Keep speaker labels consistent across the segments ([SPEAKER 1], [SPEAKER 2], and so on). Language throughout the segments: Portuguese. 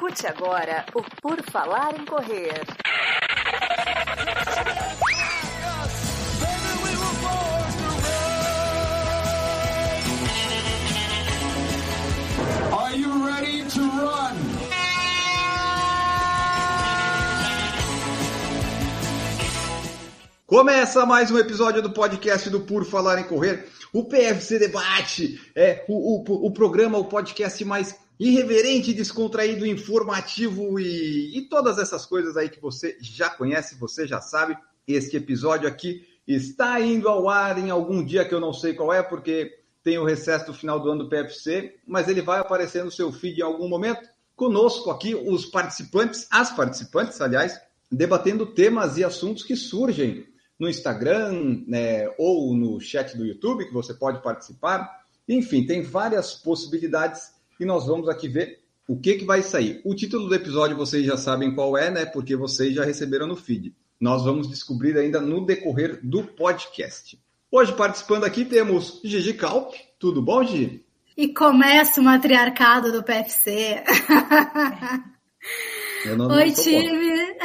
[SPEAKER 1] Escute agora o Por Falar em Correr.
[SPEAKER 2] Are you ready to run?
[SPEAKER 3] Começa mais um episódio do podcast do Por Falar em Correr, o PFC Debate, é o, o, o programa, o podcast mais irreverente, descontraído, informativo e, e todas essas coisas aí que você já conhece, você já sabe. Este episódio aqui está indo ao ar em algum dia que eu não sei qual é, porque tem o recesso do final do ano do PFC, mas ele vai aparecer no seu feed em algum momento. Conosco aqui os participantes, as participantes, aliás, debatendo temas e assuntos que surgem no Instagram né, ou no chat do YouTube, que você pode participar. Enfim, tem várias possibilidades e nós vamos aqui ver o que, que vai sair. O título do episódio vocês já sabem qual é, né? Porque vocês já receberam no feed. Nós vamos descobrir ainda no decorrer do podcast. Hoje participando aqui temos Gigi Calp. Tudo bom, Gigi?
[SPEAKER 4] E começa o matriarcado do PFC.
[SPEAKER 3] Não, não
[SPEAKER 4] Oi, time!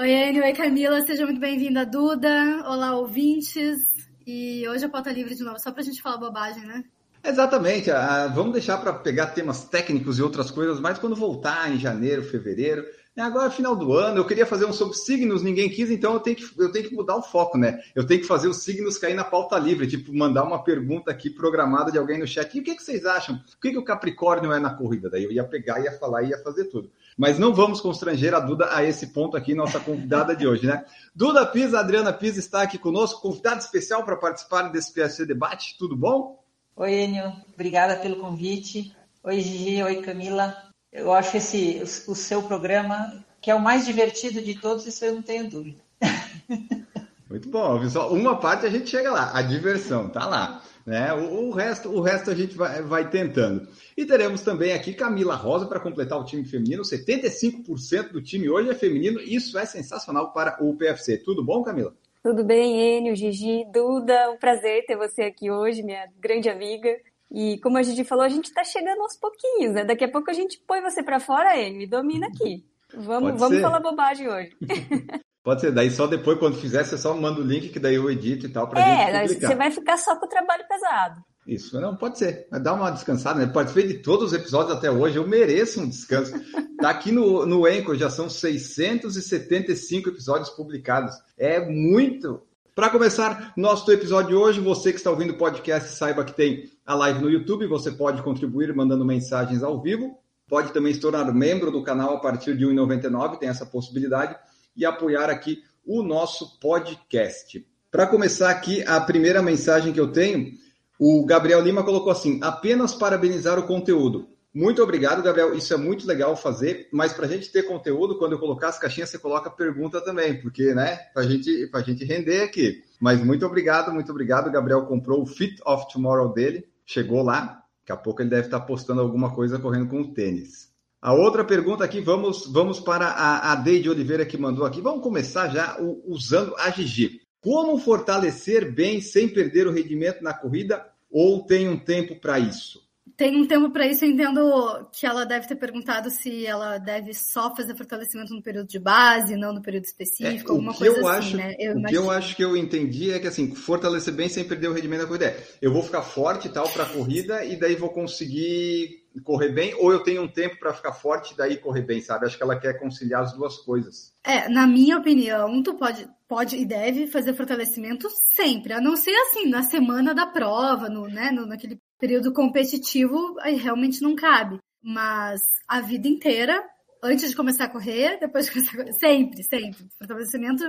[SPEAKER 4] Oi, Enio, oi, Camila, seja muito bem-vinda, Duda. Olá, ouvintes. E hoje a pauta livre de novo, só pra gente falar bobagem, né?
[SPEAKER 3] Exatamente. Ah, vamos deixar para pegar temas técnicos e outras coisas mais quando voltar em janeiro, fevereiro. Agora, final do ano, eu queria fazer um sobre signos, ninguém quis, então eu tenho que, eu tenho que mudar o foco, né? Eu tenho que fazer os signos cair na pauta livre, tipo, mandar uma pergunta aqui programada de alguém no chat. E o que, que vocês acham? O que, que o Capricórnio é na corrida? Daí eu ia pegar, ia falar, ia fazer tudo. Mas não vamos constranger a Duda a esse ponto aqui, nossa convidada de hoje, né? Duda Pisa, Adriana Pisa está aqui conosco, convidada especial para participar desse PSC Debate. Tudo bom?
[SPEAKER 5] Oi, Enio. Obrigada pelo convite. Oi, Gigi. Oi, Camila. Eu acho esse o, seu programa que é o mais divertido de todos, isso eu não tenho dúvida.
[SPEAKER 3] Muito bom, pessoal. Uma parte a gente chega lá, a diversão, tá lá. Né? O, o resto, o resto a gente vai, vai tentando. E teremos também aqui Camila Rosa para completar o time feminino. 75% do time hoje é feminino. Isso é sensacional para o PFC. Tudo bom, Camila?
[SPEAKER 6] Tudo bem, Enio, Gigi, Duda. Um prazer ter você aqui hoje, minha grande amiga. E como a Gigi falou, a gente está chegando aos pouquinhos, né? Daqui a pouco a gente põe você para fora, Enio, e domina aqui. Vamos, vamos falar bobagem hoje.
[SPEAKER 3] Pode ser, daí só depois, quando fizer, você só manda o link que daí eu edito e tal para
[SPEAKER 6] é,
[SPEAKER 3] gente publicar.
[SPEAKER 6] você vai ficar só com o trabalho pesado.
[SPEAKER 3] Isso, não, pode ser. Vai dar uma descansada, né? Participei de todos os episódios até hoje, eu mereço um descanso. Tá aqui no, no Anchor, já são 675 episódios publicados. É muito. Para começar nosso episódio de hoje, você que está ouvindo o podcast, saiba que tem a live no YouTube, você pode contribuir mandando mensagens ao vivo. Pode também se tornar membro do canal a partir de R$ 1,99, tem essa possibilidade, e apoiar aqui o nosso podcast. Para começar aqui, a primeira mensagem que eu tenho, o Gabriel Lima colocou assim: apenas parabenizar o conteúdo. Muito obrigado, Gabriel. Isso é muito legal fazer, mas para a gente ter conteúdo, quando eu colocar as caixinhas, você coloca pergunta também, porque, né, para gente, a gente render aqui. Mas muito obrigado, muito obrigado. O Gabriel comprou o Fit of Tomorrow dele, chegou lá, daqui a pouco ele deve estar postando alguma coisa correndo com o tênis. A outra pergunta aqui, vamos, vamos para a, a Deide Oliveira que mandou aqui. Vamos começar já usando a Gigi. Como fortalecer bem sem perder o rendimento na corrida ou tem um tempo para isso?
[SPEAKER 4] Tem um tempo para isso, eu entendo que ela deve ter perguntado se ela deve só fazer fortalecimento no período de base, não no período específico,
[SPEAKER 3] é,
[SPEAKER 4] alguma coisa
[SPEAKER 3] eu
[SPEAKER 4] assim,
[SPEAKER 3] acho,
[SPEAKER 4] né?
[SPEAKER 3] Eu o que eu acho que eu entendi é que assim, fortalecer bem sem perder o rendimento da corrida. É, eu vou ficar forte e tal para a corrida e daí vou conseguir correr bem, ou eu tenho um tempo para ficar forte e daí correr bem, sabe? Acho que ela quer conciliar as duas coisas.
[SPEAKER 4] É, na minha opinião, tu pode, pode e deve fazer fortalecimento sempre, a não ser assim, na semana da prova, no, né, no, naquele período competitivo, aí realmente não cabe. Mas a vida inteira, antes de começar a correr, depois de começar a correr, sempre, sempre. Fortalecimento,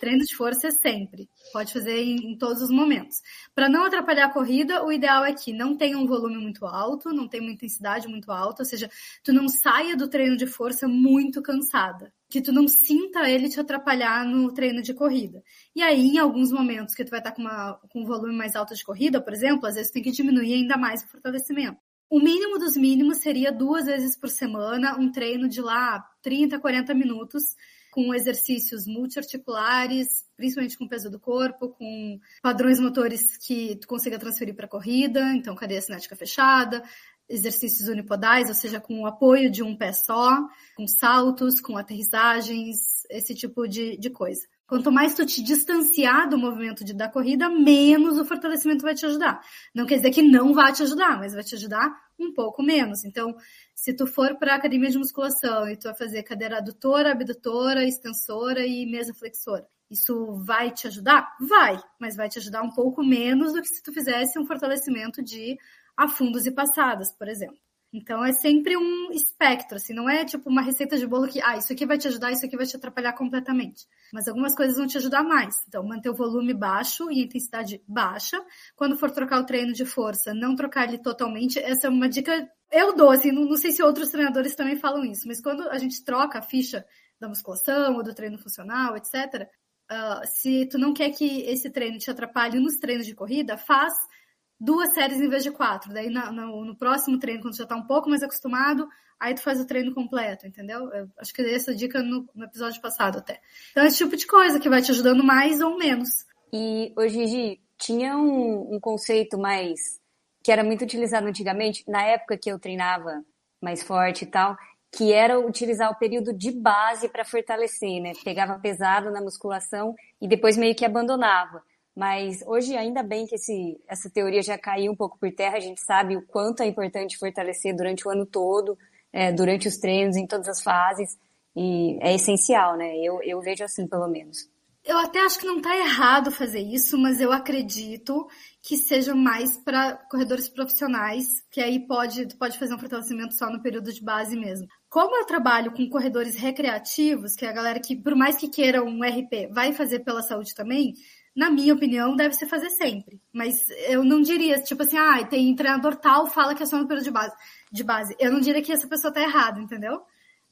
[SPEAKER 4] treino de força é sempre. Pode fazer em, em todos os momentos. Para não atrapalhar a corrida, o ideal é que não tenha um volume muito alto, não tenha uma intensidade muito alta, ou seja, tu não saia do treino de força muito cansada que tu não sinta ele te atrapalhar no treino de corrida. E aí, em alguns momentos que tu vai estar com, uma, com um volume mais alto de corrida, por exemplo, às vezes tu tem que diminuir ainda mais o fortalecimento. O mínimo dos mínimos seria duas vezes por semana, um treino de lá 30, 40 minutos, com exercícios multiarticulares, principalmente com peso do corpo, com padrões motores que tu consiga transferir para a corrida, então cadeia cinética fechada, exercícios unipodais, ou seja, com o apoio de um pé só, com saltos, com aterrissagens, esse tipo de, de coisa. Quanto mais tu te distanciar do movimento de, da corrida, menos o fortalecimento vai te ajudar. Não quer dizer que não vai te ajudar, mas vai te ajudar um pouco menos. Então, se tu for para a academia de musculação e tu vai fazer cadeira adutora, abdutora, extensora e mesa flexora, isso vai te ajudar? Vai, mas vai te ajudar um pouco menos do que se tu fizesse um fortalecimento de afundos e passadas, por exemplo. Então é sempre um espectro, assim, não é tipo uma receita de bolo que, ah, isso aqui vai te ajudar, isso aqui vai te atrapalhar completamente. Mas algumas coisas vão te ajudar mais. Então, manter o volume baixo e a intensidade baixa. Quando for trocar o treino de força, não trocar ele totalmente. Essa é uma dica eu dou, assim, não, não sei se outros treinadores também falam isso, mas quando a gente troca a ficha da musculação ou do treino funcional, etc., uh, se tu não quer que esse treino te atrapalhe nos treinos de corrida, faz duas séries em vez de quatro. Daí no, no, próximo treino, quando já tá um pouco mais acostumado, aí tu faz o treino completo, entendeu? Eu acho que dei essa dica no, no, episódio passado até. Então, esse tipo de coisa que vai te ajudando mais ou menos.
[SPEAKER 6] E, ô Gigi, tinha um, um conceito mais que era muito utilizado antigamente, na época que eu treinava mais forte e tal, que era utilizar o período de base para fortalecer, né? Pegava pesado na musculação e depois meio que abandonava. Mas hoje, ainda bem que esse, essa teoria já caiu um pouco por terra, a gente sabe o quanto é importante fortalecer durante o ano todo, é, durante os treinos, em todas as fases, e é essencial, né? Eu, eu vejo assim, pelo menos.
[SPEAKER 4] Eu até acho que não está errado fazer isso, mas eu acredito que seja mais para corredores profissionais, que aí pode, pode fazer um fortalecimento só no período de base mesmo. Como eu trabalho com corredores recreativos, que é a galera que, por mais que queira um RP, vai fazer pela saúde também, na minha opinião, deve se fazer sempre. Mas eu não diria, tipo assim, ah, tem treinador tal, fala que é só no período de base. De base. Eu não diria que essa pessoa tá errada, entendeu?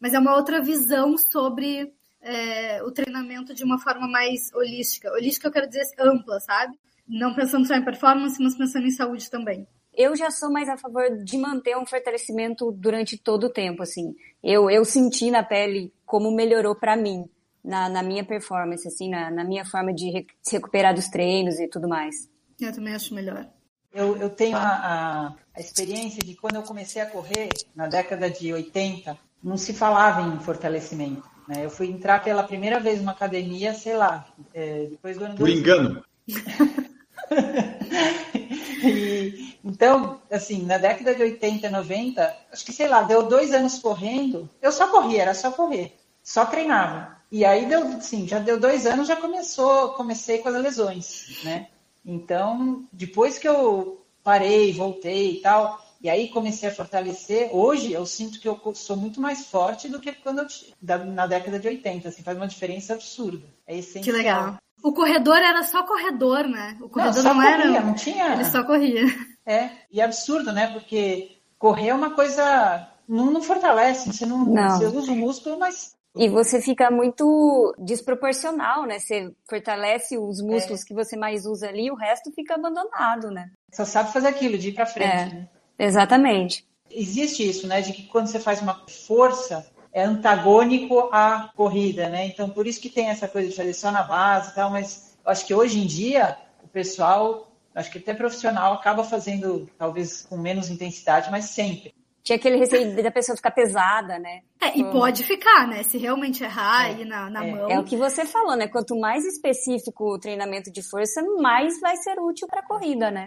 [SPEAKER 4] Mas é uma outra visão sobre é, o treinamento de uma forma mais holística. Holística eu quero dizer ampla, sabe? Não pensando só em performance, mas pensando em saúde também.
[SPEAKER 6] Eu já sou mais a favor de manter um fortalecimento durante todo o tempo, assim. Eu, eu senti na pele como melhorou para mim na, na minha performance, assim, na, na minha forma de re se recuperar dos treinos e tudo mais.
[SPEAKER 4] Eu também acho melhor.
[SPEAKER 5] Eu, eu tenho a, a, a, experiência de quando eu comecei a correr, na década de 80, não se falava em fortalecimento. Né? Eu fui entrar pela primeira vez numa academia, sei lá, é, depois do ano
[SPEAKER 3] Por 2000. engano.
[SPEAKER 5] e, então, assim, na década de 80, 90, acho que, sei lá, deu dois anos correndo, eu só corria, era só correr, só treinava. E aí deu, sim, já deu dois anos, já começou, comecei com as lesões, né? Então, depois que eu parei, voltei e tal, e aí comecei a fortalecer, hoje eu sinto que eu sou muito mais forte do que quando eu, na década de 80, assim, faz uma diferença absurda. É essencial.
[SPEAKER 4] Que legal. O corredor era só corredor, né? O corredor
[SPEAKER 5] não,
[SPEAKER 4] não
[SPEAKER 5] corria,
[SPEAKER 4] era.
[SPEAKER 5] Não tinha.
[SPEAKER 4] Ele só corria.
[SPEAKER 5] É, e é absurdo, né? Porque correr é uma coisa. Não, não fortalece, você não, não. Você usa o músculo, mas
[SPEAKER 6] e você fica muito desproporcional, né? Você fortalece os músculos é. que você mais usa ali, o resto fica abandonado, né?
[SPEAKER 5] Só sabe fazer aquilo, de ir pra frente. É, né?
[SPEAKER 6] Exatamente.
[SPEAKER 5] Existe isso, né? De que quando você faz uma força, é antagônico à corrida, né? Então, por isso que tem essa coisa de fazer só na base e tal, mas eu acho que hoje em dia o pessoal, acho que até profissional, acaba fazendo talvez com menos intensidade, mas sempre
[SPEAKER 6] tinha aquele receio da pessoa ficar pesada, né?
[SPEAKER 4] É, e pode ficar, né? Se realmente errar é, aí na, na
[SPEAKER 6] é.
[SPEAKER 4] mão.
[SPEAKER 6] É o que você falou, né? Quanto mais específico o treinamento de força, mais vai ser útil para a corrida, né?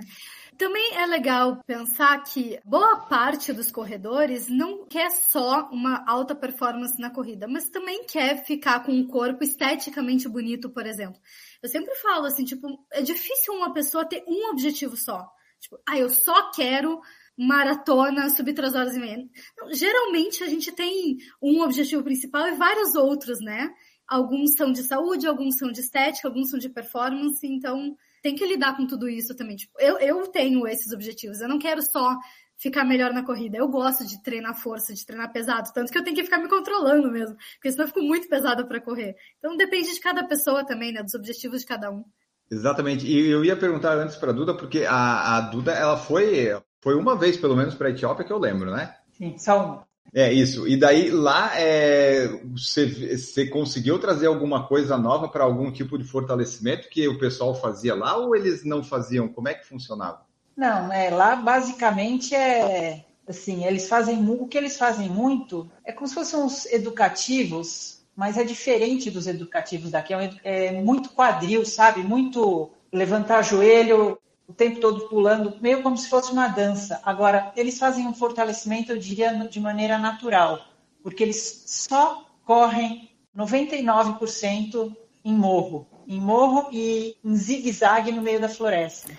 [SPEAKER 4] Também é legal pensar que boa parte dos corredores não quer só uma alta performance na corrida, mas também quer ficar com um corpo esteticamente bonito, por exemplo. Eu sempre falo assim, tipo, é difícil uma pessoa ter um objetivo só. Tipo, ah, eu só quero maratona subir três horas e meia. Então, geralmente a gente tem um objetivo principal e vários outros, né? Alguns são de saúde, alguns são de estética, alguns são de performance, então tem que lidar com tudo isso também. Tipo, eu, eu tenho esses objetivos, eu não quero só ficar melhor na corrida. Eu gosto de treinar força, de treinar pesado, tanto que eu tenho que ficar me controlando mesmo, porque senão eu fico muito pesada para correr. Então depende de cada pessoa também, né? Dos objetivos de cada um.
[SPEAKER 3] Exatamente. E eu ia perguntar antes para a Duda, porque a, a Duda ela foi foi uma vez, pelo menos, para a Etiópia que eu lembro, né?
[SPEAKER 5] Sim, só uma.
[SPEAKER 3] É isso. E daí lá é, você, você conseguiu trazer alguma coisa nova para algum tipo de fortalecimento que o pessoal fazia lá ou eles não faziam? Como é que funcionava?
[SPEAKER 5] Não, é, lá basicamente é, Assim, eles fazem o que eles fazem muito é como se fossem uns educativos, mas é diferente dos educativos daqui. É, um, é muito quadril, sabe? Muito levantar joelho o tempo todo pulando, meio como se fosse uma dança. Agora, eles fazem um fortalecimento, eu diria, de maneira natural, porque eles só correm 99% em morro, em morro e em zigue-zague no meio da floresta.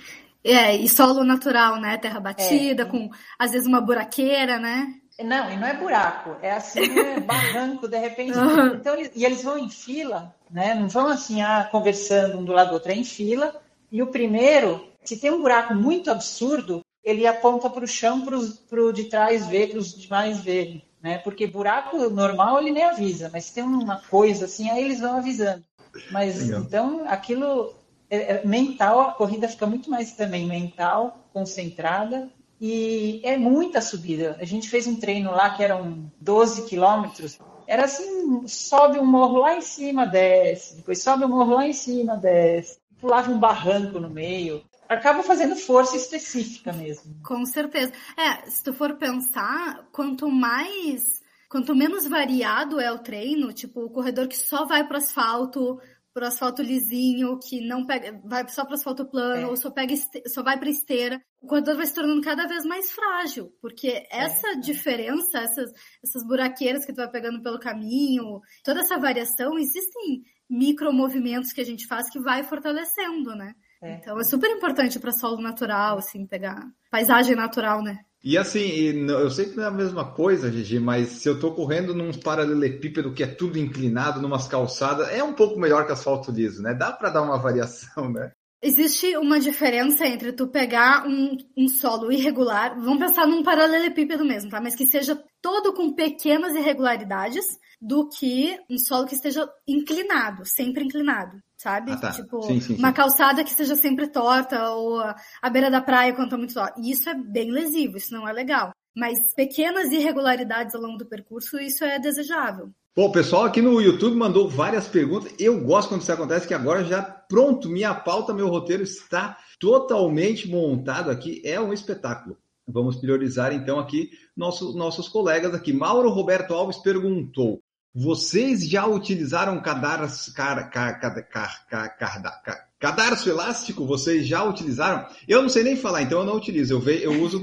[SPEAKER 4] É, e solo natural, né? Terra batida, é. com às vezes uma buraqueira, né?
[SPEAKER 5] Não, e não é buraco, é assim, é barranco, de repente. Uhum. Então, e eles vão em fila, né? Não vão assim, ah, conversando um do lado do outro, é em fila. E o primeiro, se tem um buraco muito absurdo, ele aponta para o chão para o de trás ver, para os demais verem. Né? Porque buraco normal ele nem avisa, mas se tem uma coisa assim, aí eles vão avisando. Mas Legal. então aquilo é, é, mental, a corrida fica muito mais também mental, concentrada, e é muita subida. A gente fez um treino lá que eram 12 quilômetros. Era assim, sobe um morro lá em cima, desce. Depois sobe um morro lá em cima, desce. Pulava um barranco no meio. Acaba fazendo força específica mesmo.
[SPEAKER 4] Com certeza. É, se tu for pensar, quanto mais quanto menos variado é o treino, tipo o corredor que só vai para asfalto, pro asfalto lisinho, que não pega, vai só para asfalto plano, é. ou só pega, só vai para esteira, o corredor vai se tornando cada vez mais frágil, porque é. essa é. diferença, essas, essas buraqueiras que tu vai pegando pelo caminho, toda essa variação, existem micromovimentos que a gente faz que vai fortalecendo, né? É. Então é super importante para solo natural, assim, pegar paisagem natural, né?
[SPEAKER 3] E assim, eu sei que não é a mesma coisa, Gigi, mas se eu tô correndo num paralelepípedo que é tudo inclinado, numas calçadas, é um pouco melhor que asfalto liso, né? Dá para dar uma variação, né?
[SPEAKER 4] Existe uma diferença entre tu pegar um, um solo irregular, vamos pensar num paralelepípedo mesmo, tá? Mas que seja todo com pequenas irregularidades, do que um solo que esteja inclinado, sempre inclinado sabe? Ah, tá. Tipo, sim, sim, uma sim. calçada que seja sempre torta, ou a, beira da praia quando tá muito torta. Isso é bem lesivo, isso não é legal. Mas pequenas irregularidades ao longo do percurso, isso é desejável.
[SPEAKER 3] Bom, pessoal aqui no YouTube mandou várias perguntas. Eu gosto quando isso acontece, que agora já pronto, minha pauta, meu roteiro está totalmente montado aqui. É um espetáculo. Vamos priorizar então aqui nossos, nossos colegas aqui. Mauro Roberto Alves perguntou: vocês já utilizaram cadarço, car, car, car, car, cadarço elástico? Vocês já utilizaram? Eu não sei nem falar, então eu não utilizo. Eu, ve, eu uso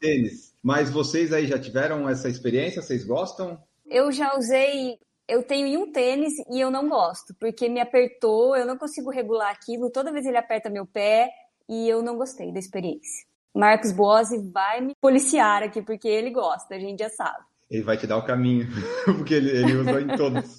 [SPEAKER 3] tênis. Mas vocês aí já tiveram essa experiência? Vocês gostam?
[SPEAKER 6] Eu já usei. Eu tenho um tênis e eu não gosto, porque me apertou, eu não consigo regular aquilo. Toda vez ele aperta meu pé e eu não gostei da experiência. Marcos Boazzi vai me policiar aqui, porque ele gosta, a gente já sabe
[SPEAKER 3] ele vai te dar o caminho, porque ele, ele usou em todos.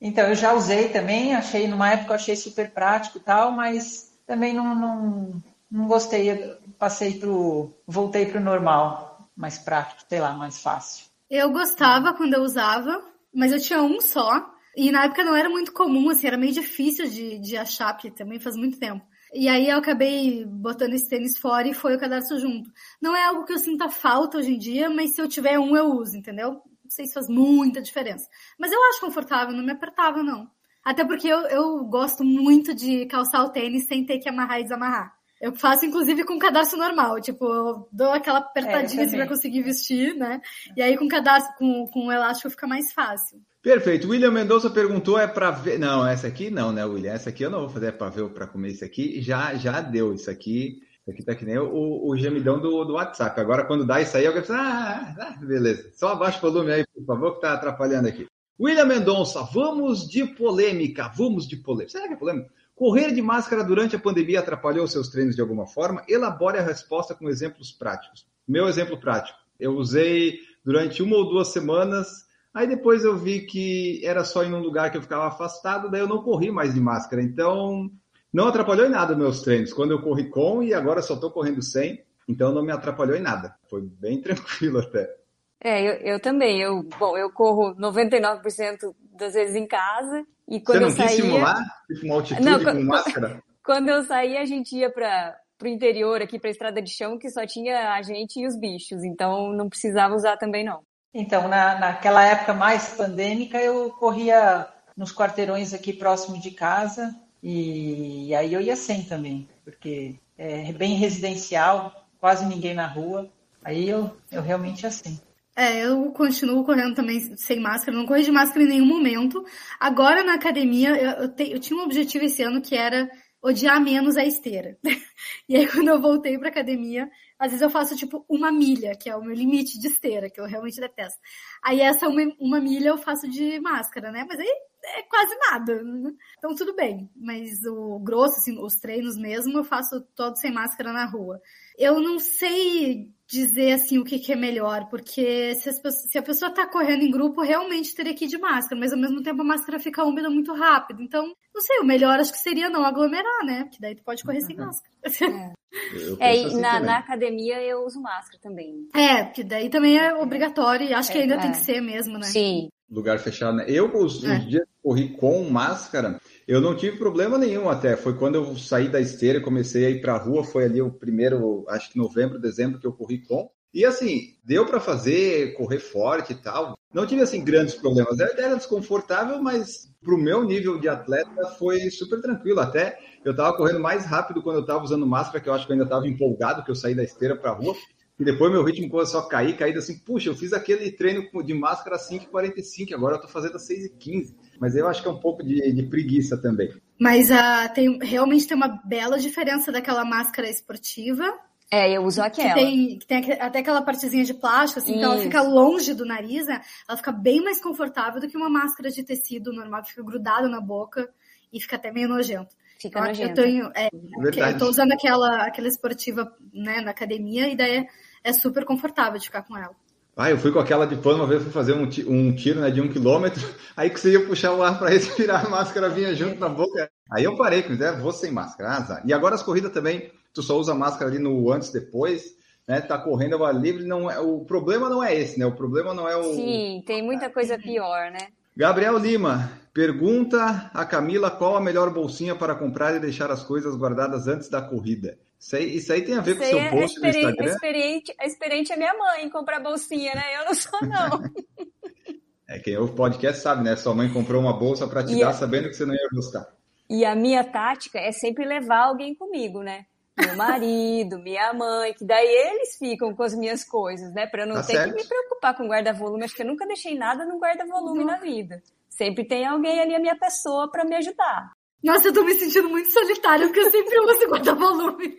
[SPEAKER 5] Então, eu já usei também, achei, numa época eu achei super prático e tal, mas também não, não, não gostei, passei pro, voltei pro normal, mais prático, sei lá, mais fácil.
[SPEAKER 4] Eu gostava quando eu usava, mas eu tinha um só, e na época não era muito comum, assim, era meio difícil de, de achar, porque também faz muito tempo. E aí eu acabei botando esse tênis fora e foi o cadastro junto. Não é algo que eu sinta falta hoje em dia, mas se eu tiver um, eu uso, entendeu? Não sei se faz muita diferença. Mas eu acho confortável, não me apertava, não. Até porque eu, eu gosto muito de calçar o tênis sem ter que amarrar e desamarrar. Eu faço, inclusive, com cadastro normal. Tipo, eu dou aquela apertadinha é, assim pra conseguir vestir, né? E aí com cadastro, com, com o elástico fica mais fácil.
[SPEAKER 3] Perfeito. William Mendonça perguntou, é para ver. Não, essa aqui não, né, William? Essa aqui eu não vou fazer, é para ver para comer isso aqui. Já, já deu isso aqui. Isso aqui tá que nem o, o gemidão do, do WhatsApp. Agora, quando dá isso aí, alguém pensa, ah, ah, beleza. Só abaixa o volume aí, por favor, que tá atrapalhando aqui. William Mendonça, vamos de polêmica. Vamos de polêmica. Será que é polêmica? Correr de máscara durante a pandemia atrapalhou seus treinos de alguma forma? Elabore a resposta com exemplos práticos. Meu exemplo prático. Eu usei durante uma ou duas semanas Aí depois eu vi que era só em um lugar que eu ficava afastado, daí eu não corri mais de máscara. Então, não atrapalhou em nada meus treinos. Quando eu corri com e agora só estou correndo sem, então não me atrapalhou em nada. Foi bem tranquilo até.
[SPEAKER 6] É, eu, eu também. Eu, bom, eu corro 99% das vezes em casa. E quando
[SPEAKER 3] Você não
[SPEAKER 6] eu saía...
[SPEAKER 3] quis simular? Tipo uma altitude não, com máscara?
[SPEAKER 6] Quando eu saía, a gente ia para o interior, aqui para a estrada de chão, que só tinha a gente e os bichos. Então não precisava usar também não.
[SPEAKER 5] Então, na, naquela época mais pandêmica, eu corria nos quarteirões aqui próximo de casa e, e aí eu ia sem também, porque é bem residencial, quase ninguém na rua. Aí eu, eu realmente assim.
[SPEAKER 4] É, eu continuo correndo também sem máscara, não corri de máscara em nenhum momento. Agora na academia, eu, eu, te, eu tinha um objetivo esse ano que era odiar menos a esteira. e aí quando eu voltei pra academia, às vezes eu faço tipo uma milha, que é o meu limite de esteira, que eu realmente detesto. Aí essa uma, uma milha eu faço de máscara, né? Mas aí é quase nada. Então tudo bem. Mas o grosso, assim, os treinos mesmo, eu faço todo sem máscara na rua. Eu não sei dizer assim o que, que é melhor, porque se, se a pessoa está correndo em grupo, realmente teria que ir de máscara, mas ao mesmo tempo a máscara fica úmida muito rápido. Então, não sei, o melhor acho que seria não aglomerar, né? Porque daí tu pode correr sem uhum. máscara.
[SPEAKER 6] É, é assim na, na, academia eu uso máscara também.
[SPEAKER 4] É, porque daí também é obrigatório e acho é, que ainda é. tem que ser mesmo, né?
[SPEAKER 6] Sim.
[SPEAKER 3] Lugar fechado, né? Eu, os, os é. dias que corri com máscara, eu não tive problema nenhum até. Foi quando eu saí da esteira e comecei a ir para a rua. Foi ali o primeiro, acho que novembro, dezembro, que eu corri com. E assim, deu para fazer, correr forte e tal. Não tive assim grandes problemas. Era desconfortável, mas para o meu nível de atleta foi super tranquilo. Até eu estava correndo mais rápido quando eu estava usando máscara, que eu acho que eu ainda estava empolgado, que eu saí da esteira para a rua. E depois meu ritmo começou a cair, caído assim, puxa, eu fiz aquele treino de máscara 5h45, agora eu tô fazendo a 6h15. Mas eu acho que é um pouco de, de preguiça também.
[SPEAKER 4] Mas uh, tem, realmente tem uma bela diferença daquela máscara esportiva.
[SPEAKER 6] É, eu uso aquela.
[SPEAKER 4] Que tem, que tem até aquela partezinha de plástico, assim, que ela fica longe do nariz, né? Ela fica bem mais confortável do que uma máscara de tecido normal, que fica grudada na boca e fica até meio nojento.
[SPEAKER 6] Fica então,
[SPEAKER 4] nojento. Eu, tenho, é, eu tô usando aquela, aquela esportiva né, na academia e daí é super confortável de ficar com ela.
[SPEAKER 3] Ah, eu fui com aquela de pano uma vez, fui fazer um, um tiro né, de um quilômetro, aí que você ia puxar o ar para respirar, a máscara vinha junto na boca. Aí eu parei, que né, vou sem máscara. Ah, e agora as corridas também, tu só usa máscara ali no antes depois, né? Tá correndo ao ar livre, não é, o problema não é esse, né? O problema não é o.
[SPEAKER 6] Sim, tem muita coisa pior, né?
[SPEAKER 3] Gabriel Lima pergunta a Camila qual a melhor bolsinha para comprar e deixar as coisas guardadas antes da corrida. Isso aí, isso aí tem a ver com o seu é post no Instagram?
[SPEAKER 6] A experiente, a experiente é minha mãe comprar bolsinha, né? Eu não sou, não.
[SPEAKER 3] é, quem ouve podcast sabe, né? Sua mãe comprou uma bolsa para te e dar a... sabendo que você não ia gostar.
[SPEAKER 6] E a minha tática é sempre levar alguém comigo, né? Meu marido, minha mãe, que daí eles ficam com as minhas coisas, né? Para eu não tá ter certo. que me preocupar com guarda-volume. Acho que eu nunca deixei nada no guarda-volume na vida. Sempre tem alguém ali, a minha pessoa, para me ajudar.
[SPEAKER 4] Nossa, eu tô me sentindo muito solitária, porque eu sempre uso guarda-volume.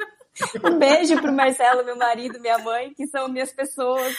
[SPEAKER 6] Um beijo pro Marcelo, meu marido, minha mãe, que são minhas pessoas.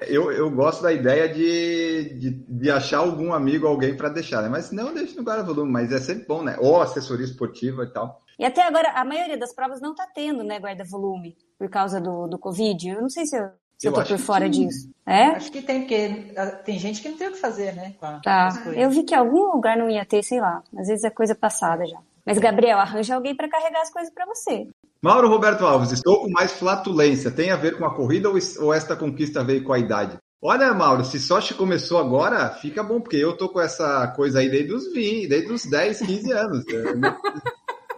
[SPEAKER 3] Eu, eu gosto da ideia de, de, de achar algum amigo, alguém para deixar, né? Mas não deixa no guarda-volume, mas é sempre bom, né? Ou assessoria esportiva e tal.
[SPEAKER 6] E até agora, a maioria das provas não tá tendo, né, guarda-volume, por causa do, do Covid. Eu não sei se eu, se eu, eu tô por fora disso. É?
[SPEAKER 5] Acho que tem, porque ah, tem gente que não tem o que fazer, né?
[SPEAKER 6] tá. Eu vi que algum lugar não ia ter, sei lá. Às vezes é coisa passada já. Mas, Gabriel, arranja alguém para carregar as coisas para você.
[SPEAKER 3] Mauro Roberto Alves, estou com mais flatulência. Tem a ver com a corrida ou esta conquista veio com a idade? Olha, Mauro, se só começou agora, fica bom, porque eu tô com essa coisa aí desde os 20, desde os 10, 15 anos.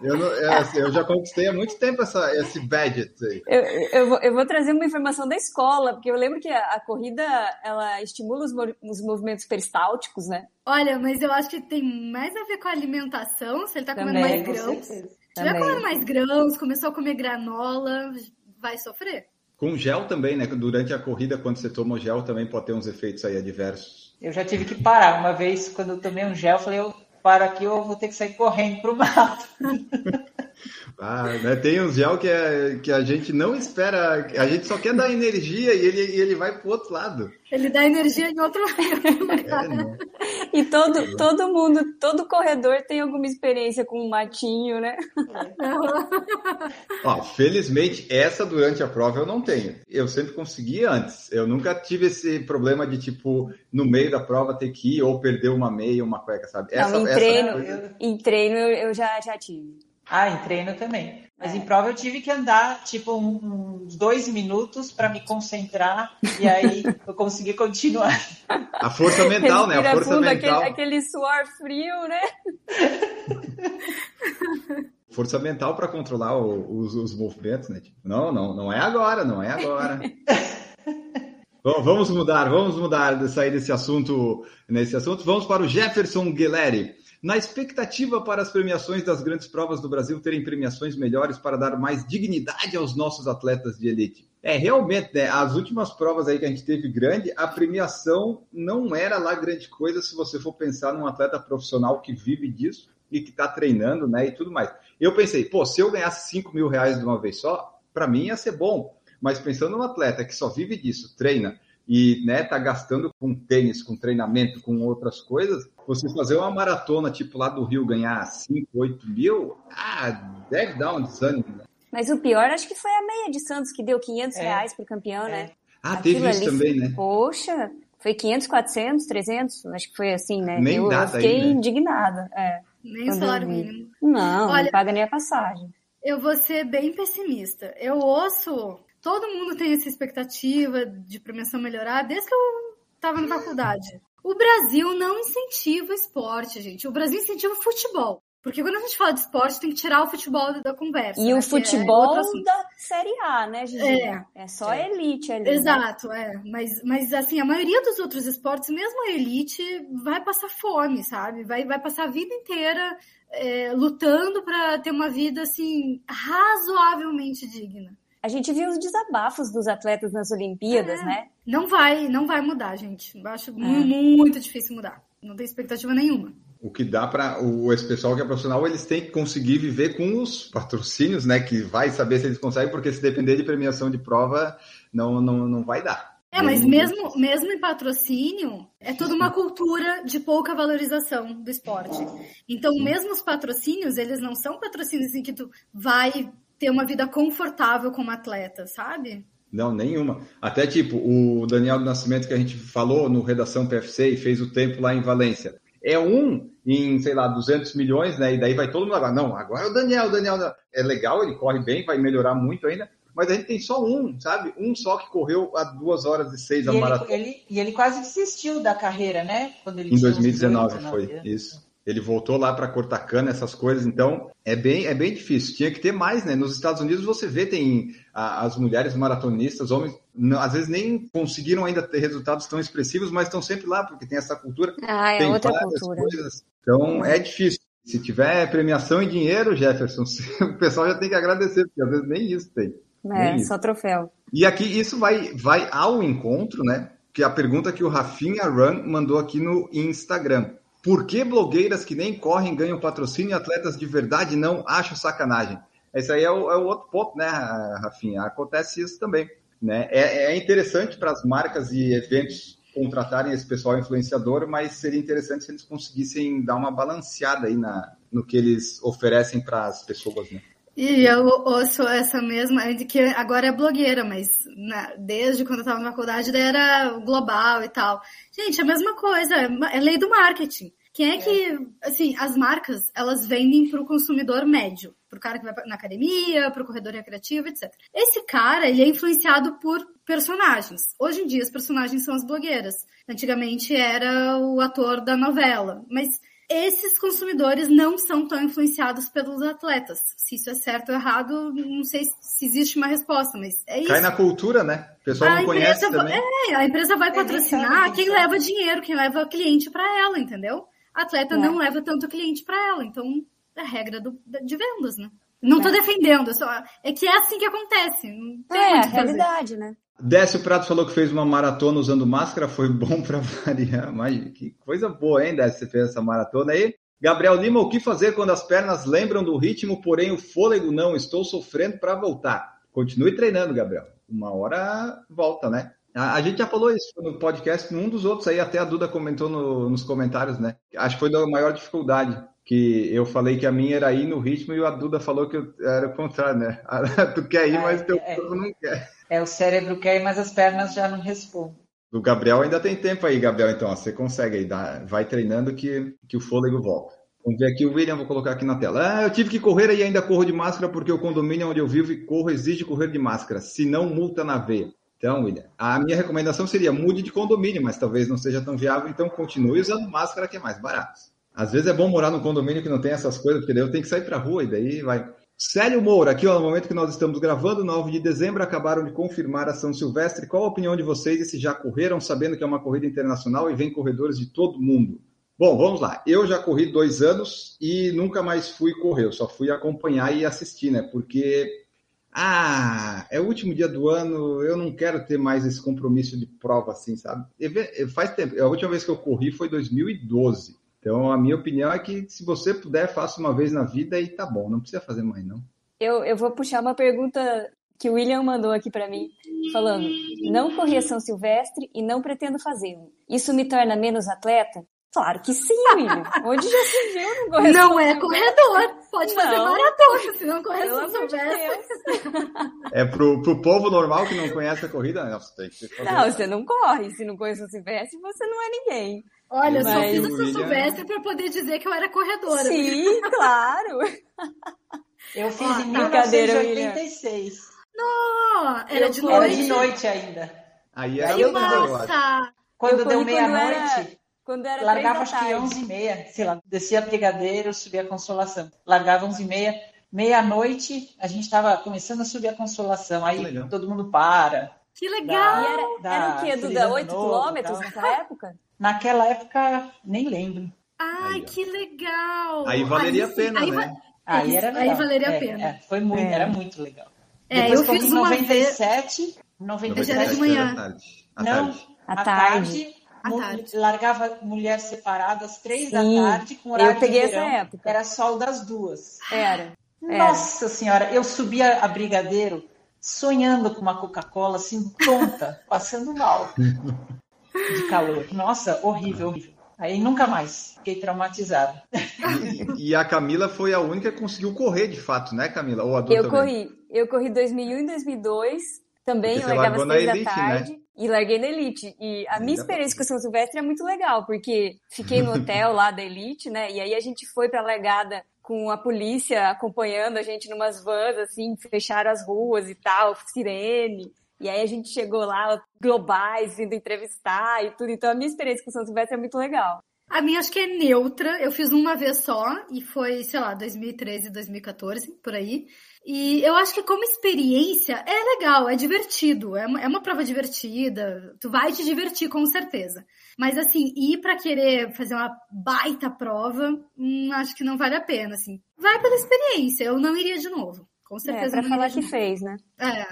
[SPEAKER 3] Eu, não, é, assim, eu já conquistei há muito tempo essa, esse budget aí.
[SPEAKER 6] Eu, eu, vou, eu vou trazer uma informação da escola, porque eu lembro que a, a corrida ela estimula os, os, movimentos peristálticos, né?
[SPEAKER 4] Olha, mas eu acho que tem mais a ver com a alimentação, se ele tá comendo mais grãos. Se tiver comendo mais grãos, começou a comer granola, vai sofrer.
[SPEAKER 3] Com gel também, né? Durante a corrida, quando você toma o gel, também pode ter uns efeitos aí adversos.
[SPEAKER 5] Eu já tive que parar. Uma vez, quando eu tomei um gel, eu falei, eu paro aqui, eu vou ter que sair correndo pro mato.
[SPEAKER 3] Ah, né? Tem um gel que, é, que a gente não espera, a gente só quer dar energia e ele, ele vai pro outro lado.
[SPEAKER 4] Ele dá energia em outro lugar.
[SPEAKER 6] É, né? e todo, todo mundo, todo corredor tem alguma experiência com um matinho, né?
[SPEAKER 3] Ó, felizmente, essa durante a prova eu não tenho. Eu sempre consegui antes. Eu nunca tive esse problema de, tipo, no meio da prova ter que ir ou perder uma meia, uma cueca, sabe?
[SPEAKER 6] Essa, não, treino, em treino eu, eu já, já tive.
[SPEAKER 5] Ah, em treino também. Mas é. em prova eu tive que andar tipo uns dois minutos para me concentrar e aí eu consegui continuar.
[SPEAKER 3] A força mental, né? A força fundo, mental.
[SPEAKER 6] Aquele, aquele suor frio, né?
[SPEAKER 3] Força mental para controlar o, os, os, movimentos, né? Tipo, não, não, não é agora, não é agora. Bom, vamos mudar, vamos mudar de sair desse assunto, nesse assunto. Vamos para o Jefferson Guilherme. Na expectativa para as premiações das grandes provas do Brasil terem premiações melhores para dar mais dignidade aos nossos atletas de elite. É, realmente, né, as últimas provas aí que a gente teve grande, a premiação não era lá grande coisa se você for pensar num atleta profissional que vive disso e que está treinando, né, e tudo mais. Eu pensei, pô, se eu ganhasse 5 mil reais de uma vez só, para mim ia ser bom. Mas pensando num atleta que só vive disso, treina e né, tá gastando com tênis, com treinamento, com outras coisas, você fazer uma maratona, tipo lá do Rio, ganhar 5, 8 mil, ah, deve dar um desânimo, né?
[SPEAKER 6] Mas o pior, acho que foi a meia de Santos, que deu 500 é. reais pro campeão, é. né?
[SPEAKER 3] Ah, Aquilo teve isso também, né?
[SPEAKER 6] Poxa, foi 500, 400, 300, acho que foi assim, né?
[SPEAKER 3] Nem
[SPEAKER 6] eu,
[SPEAKER 3] nada
[SPEAKER 6] eu fiquei
[SPEAKER 3] aí, né?
[SPEAKER 6] indignada. É,
[SPEAKER 4] Nem o salário mínimo.
[SPEAKER 6] Não,
[SPEAKER 4] Olha,
[SPEAKER 6] não paga nem a passagem.
[SPEAKER 4] Eu vou ser bem pessimista. Eu ouço, todo mundo tem essa expectativa de premiação melhorar desde que eu estava na faculdade. O Brasil não incentiva o esporte, gente. O Brasil incentiva o futebol. Porque quando a gente fala de esporte, tem que tirar o futebol da conversa.
[SPEAKER 6] E
[SPEAKER 4] né?
[SPEAKER 6] o
[SPEAKER 4] Que
[SPEAKER 6] futebol
[SPEAKER 4] é
[SPEAKER 6] da Série A, né, Gigi?
[SPEAKER 4] É.
[SPEAKER 6] É só a elite ali. né?
[SPEAKER 4] Exato, é. Mas, mas assim, a maioria dos outros esportes, mesmo a elite, vai passar fome, sabe? Vai, vai passar a vida inteira é, lutando para ter uma vida assim razoavelmente digna.
[SPEAKER 6] A gente viu os desabafos dos atletas nas Olimpíadas,
[SPEAKER 4] É.
[SPEAKER 6] né?
[SPEAKER 4] Não vai, não vai mudar, gente. Eu acho
[SPEAKER 6] É.
[SPEAKER 4] mu- muito difícil mudar. Não tem expectativa nenhuma.
[SPEAKER 3] O que dá para o esse pessoal que é profissional, eles têm que conseguir viver com os patrocínios, né? Que vai saber se eles conseguem, porque se depender de premiação de prova, não, não, não vai dar.
[SPEAKER 4] É, mas mesmo, mesmo em patrocínio, é toda uma cultura de pouca valorização do esporte. Então, mesmo os patrocínios, eles não são patrocínios em que tu vai ter uma vida confortável como atleta, sabe?
[SPEAKER 3] Não, nenhuma. Até tipo, o Daniel do Nascimento que a gente falou no Redação PFC e fez o tempo lá em Valência. É um em, sei lá, 200 milhões, né? E daí vai todo mundo agora. Não, agora é o Daniel, o Daniel. É legal, ele corre bem, vai melhorar muito ainda. Mas a gente tem só um, sabe? Um só que correu a 2 horas e 6
[SPEAKER 5] E
[SPEAKER 3] a
[SPEAKER 5] ele,
[SPEAKER 3] maratona.
[SPEAKER 5] ele- e ele quase desistiu da carreira, né? Quando ele
[SPEAKER 3] Em
[SPEAKER 5] tinha uns
[SPEAKER 3] 2019
[SPEAKER 5] 18,
[SPEAKER 3] foi
[SPEAKER 5] 19
[SPEAKER 3] isso. Ele voltou lá para cortar cana, essas coisas. Então é bem, é bem difícil. Tinha que ter mais, né? Nos Estados Unidos você vê tem a- as mulheres maratonistas, homens, não- às vezes nem conseguiram ainda ter resultados tão expressivos, mas estão sempre lá porque tem essa cultura.
[SPEAKER 6] Ah, é
[SPEAKER 3] tem
[SPEAKER 6] outra cultura.
[SPEAKER 3] coisas. Então é difícil. Se tiver premiação e dinheiro, Jefferson, o pessoal já tem que agradecer, porque às vezes nem isso tem.
[SPEAKER 6] É,
[SPEAKER 3] Nem
[SPEAKER 6] só troféu.
[SPEAKER 3] E aqui isso vai, vai ao encontro, né? Que é a pergunta que o Rafinha Run mandou aqui no Instagram. Por que blogueiras que nem correm ganham patrocínio e atletas de verdade não acham sacanagem? Esse aí é o, é o outro ponto, né, Rafinha? Acontece isso também. Né? É, é interessante para as marcas e eventos contratarem esse pessoal influenciador, mas seria interessante se eles conseguissem dar uma balanceada aí na, no que eles oferecem para as pessoas, né?
[SPEAKER 4] E eu ouço essa mesma, de que agora é blogueira, mas na- desde quando eu estava na faculdade era global e tal. Gente, é a mesma coisa, é é lei do marketing. Quem é que, assim, as marcas, elas vendem para o consumidor médio, para o cara que vai na academia, para o corredor recreativo, etc. Esse cara, ele é influenciado por personagens. Hoje em dia, os personagens são as blogueiras. Antigamente era o ator da novela, mas esses consumidores não são tão influenciados pelos atletas. Se isso é certo ou errado, não sei se existe uma resposta, mas é isso.
[SPEAKER 3] Cai na cultura, né? O pessoal
[SPEAKER 4] A
[SPEAKER 3] não conhece
[SPEAKER 4] empresa,
[SPEAKER 3] também.
[SPEAKER 4] é, a empresa vai
[SPEAKER 5] É,
[SPEAKER 4] patrocinar quem leva dinheiro, quem leva cliente para ela, entendeu? A atleta
[SPEAKER 6] É.
[SPEAKER 4] não leva tanto cliente para ela, então é regra do- de vendas, né? Não tô defendendo, é só é que é assim que acontece. Não tem
[SPEAKER 6] É, a realidade, né?
[SPEAKER 3] Décio Prato falou que fez uma maratona usando máscara, foi bom para variar. Mas que coisa boa, hein, Décio? Você fez essa maratona aí. Gabriel Lima, o que fazer quando as pernas lembram do ritmo, porém o fôlego não? Estou sofrendo para voltar. Continue treinando, Gabriel. Uma hora volta, né? A, gente já falou isso no podcast, num dos outros aí, até a Duda comentou no- nos comentários, né? Acho que foi da maior dificuldade. Que eu falei que a minha era ir no ritmo e a Duda falou que eu- era o contrário, né? tu quer ir,
[SPEAKER 5] É,
[SPEAKER 3] mas teu
[SPEAKER 5] é.
[SPEAKER 3] corpo não quer.
[SPEAKER 5] É, o cérebro quer, mas as pernas já não respondem.
[SPEAKER 3] Do Gabriel ainda tem tempo aí, Gabriel. Então, ó, você consegue aí, dá- vai treinando que, que o fôlego volta. Vamos ver aqui o William, vou colocar aqui na tela. Ah, eu tive que correr e ainda corro de máscara porque o condomínio onde eu vivo e corro exige correr de máscara, se não multa na veia. Então, William, a minha recomendação seria mude de condomínio, mas talvez não seja tão viável, então continue usando máscara que é mais barato. Às vezes é bom morar num condomínio que não tem essas coisas, porque daí eu tenho que sair pra rua e daí vai. Célio Moura, aqui ó, no momento que nós estamos gravando, 9 de dezembro, acabaram de confirmar a São Silvestre. Qual a opinião de vocês e se já correram, sabendo que é uma corrida internacional e vem corredores de todo mundo? Bom, vamos lá. Eu já corri dois anos e nunca mais fui correr, eu só fui acompanhar e assistir, né? Porque ah, é o último dia do ano, eu não quero ter mais esse compromisso de prova assim, sabe? Faz tempo, a última vez que eu corri foi 2012. Então, a minha opinião é que se você puder, faça uma vez na vida e tá bom, não precisa fazer mais, não.
[SPEAKER 6] Eu, eu vou puxar uma pergunta que o William mandou aqui para mim, falando: não corri a São Silvestre e não pretendo fazê-lo. Isso me torna menos atleta? Claro que sim, William. Onde já se viu no corredor?
[SPEAKER 4] Não é corredor. Pode não. fazer maratona, se não correr São Silvestre.
[SPEAKER 3] É pro, pro povo normal que não conhece a corrida, né? Você tem que
[SPEAKER 6] fazer. Não, você não corre. Se não conhece São Silvestre, você não é ninguém.
[SPEAKER 4] Olha, Mas... só fiz a São Silvestre para poder dizer que eu era corredora.
[SPEAKER 6] Sim, claro.
[SPEAKER 5] Eu fiz oh, em 1986.
[SPEAKER 4] Não, era
[SPEAKER 5] eu
[SPEAKER 4] de noite.
[SPEAKER 5] Era de noite ainda.
[SPEAKER 3] Aí era
[SPEAKER 5] eu massa. Quando eu deu meia-noite,
[SPEAKER 6] quando era
[SPEAKER 5] largava acho que 11 e meia, sei lá, descia Brigadeiro, subia a Consolação. Largava 11 e meia, meia-noite, a gente estava começando a subir a Consolação. Aí todo mundo para.
[SPEAKER 4] Que legal!
[SPEAKER 6] Da, era, da, era o quê, Duda? 8 quilômetros naquela época?
[SPEAKER 5] Naquela época, nem lembro.
[SPEAKER 4] Ai, aí, que legal!
[SPEAKER 3] Aí valeria aí, a pena, aí, né?
[SPEAKER 5] Aí, era legal.
[SPEAKER 4] aí valeria
[SPEAKER 5] é,
[SPEAKER 4] a pena.
[SPEAKER 5] É, foi muito, é. era muito legal.
[SPEAKER 4] É, Depois, eu fiz uma
[SPEAKER 5] 97,
[SPEAKER 4] vez...
[SPEAKER 5] 97,
[SPEAKER 4] era de manhã.
[SPEAKER 3] À
[SPEAKER 5] Não,
[SPEAKER 6] à tarde.
[SPEAKER 5] À tarde. Largava mulher separada às três da tarde, com horário
[SPEAKER 6] eu peguei
[SPEAKER 5] de verão.
[SPEAKER 6] essa época.
[SPEAKER 5] Era sol das duas.
[SPEAKER 6] Era.
[SPEAKER 5] Nossa era. senhora, eu subia a Brigadeiro sonhando com uma Coca-Cola, assim, tonta, passando mal de calor. Nossa, horrível, horrível. Aí nunca mais, fiquei traumatizada.
[SPEAKER 3] E, e, a Camila foi a única que conseguiu correr de fato, né, Camila? Ou a
[SPEAKER 6] eu também? corri, eu corri 2001 e 2002, também eu largava às seis da né? tarde. Né? E larguei na Elite. E a minha experiência com o São Silvestre é muito legal, porque fiquei no hotel lá da Elite, né? E aí a gente foi pra largada com a polícia acompanhando a gente numas vans, assim, fecharam as ruas e tal, sirene. E aí a gente chegou lá, globais, indo entrevistar e tudo. Então a minha experiência com o São Silvestre é muito legal.
[SPEAKER 4] A minha acho que é neutra. Eu fiz uma vez só e foi, sei lá, 2013, 2014, por aí. E eu acho que como experiência é legal, é divertido, é uma, é uma prova divertida, tu vai te divertir com certeza. Mas assim, ir para querer fazer uma baita prova, hum, acho que não vale a pena, assim. Vai pela experiência, eu não iria de novo. Com certeza.
[SPEAKER 6] É, pra falar que fez, né?
[SPEAKER 4] É.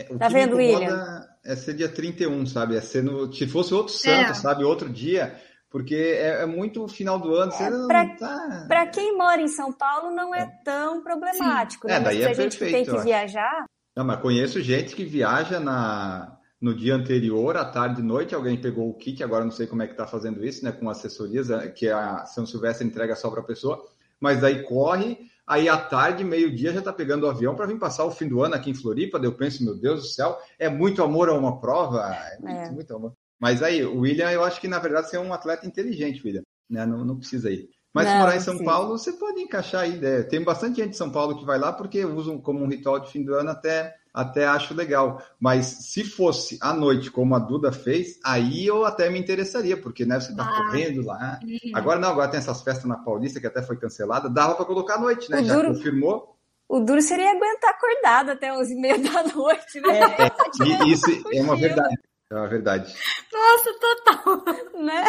[SPEAKER 3] É, tá vendo, William? É ser dia 31, sabe? É ser no, se fosse outro santo, é. sabe? Outro dia, porque é, é, muito final do ano. Você é,
[SPEAKER 6] pra, tá... pra quem mora em São Paulo, não é, é. tão problemático. Né?
[SPEAKER 3] É, daí
[SPEAKER 6] é
[SPEAKER 3] a gente
[SPEAKER 6] perfeito, tem que viajar.
[SPEAKER 3] Não, mas conheço gente que viaja na, no dia anterior, à tarde e noite. Alguém pegou o kit, agora não sei como é que tá fazendo isso, né? Com assessorias, é, que a São Silvestre entrega só para a pessoa. Mas daí corre Aí à tarde, meio-dia, já está pegando o avião para vir passar o fim do ano aqui em Floripa. Daí eu penso, meu Deus do céu, é muito amor a uma prova. É muito, é. muito amor. Mas aí, o William, eu acho que na verdade você é um atleta inteligente, William. Né? Não, não precisa ir. Mas não, se morar em São sim. Paulo, você pode encaixar aí. Né? Tem bastante gente de São Paulo que vai lá porque usam como um ritual de fim do ano até até acho legal. Mas se fosse à noite, como a Duda fez, aí eu até me interessaria, porque né, você tá ah, correndo lá. Sim. Agora não, agora tem essas festas na Paulista que até foi cancelada, dava para colocar à noite, né? O Já duro, confirmou.
[SPEAKER 6] O duro seria aguentar acordado até 11 e meia da noite, né?
[SPEAKER 3] É, é, isso é uma verdade. É uma verdade.
[SPEAKER 4] Nossa, total.
[SPEAKER 6] Né?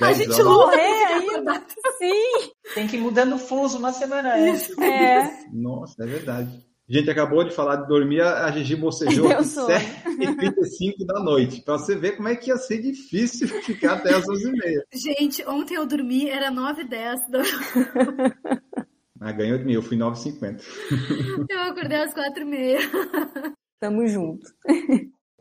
[SPEAKER 4] A gente morrer
[SPEAKER 6] ainda. Sim.
[SPEAKER 5] Tem que ir mudando o fuso uma semana antes.
[SPEAKER 6] É.
[SPEAKER 3] Nossa, é verdade. A gente acabou de falar de dormir, a Gigi bocejou às 7h35 da noite. Para você ver como é que ia ser difícil ficar até as 11h30.
[SPEAKER 4] Gente, ontem eu dormi, era 9h10. Da...
[SPEAKER 3] Ah, ganhou de mim, eu fui 9h50.
[SPEAKER 4] Eu acordei às 4h30.
[SPEAKER 6] Tamo junto.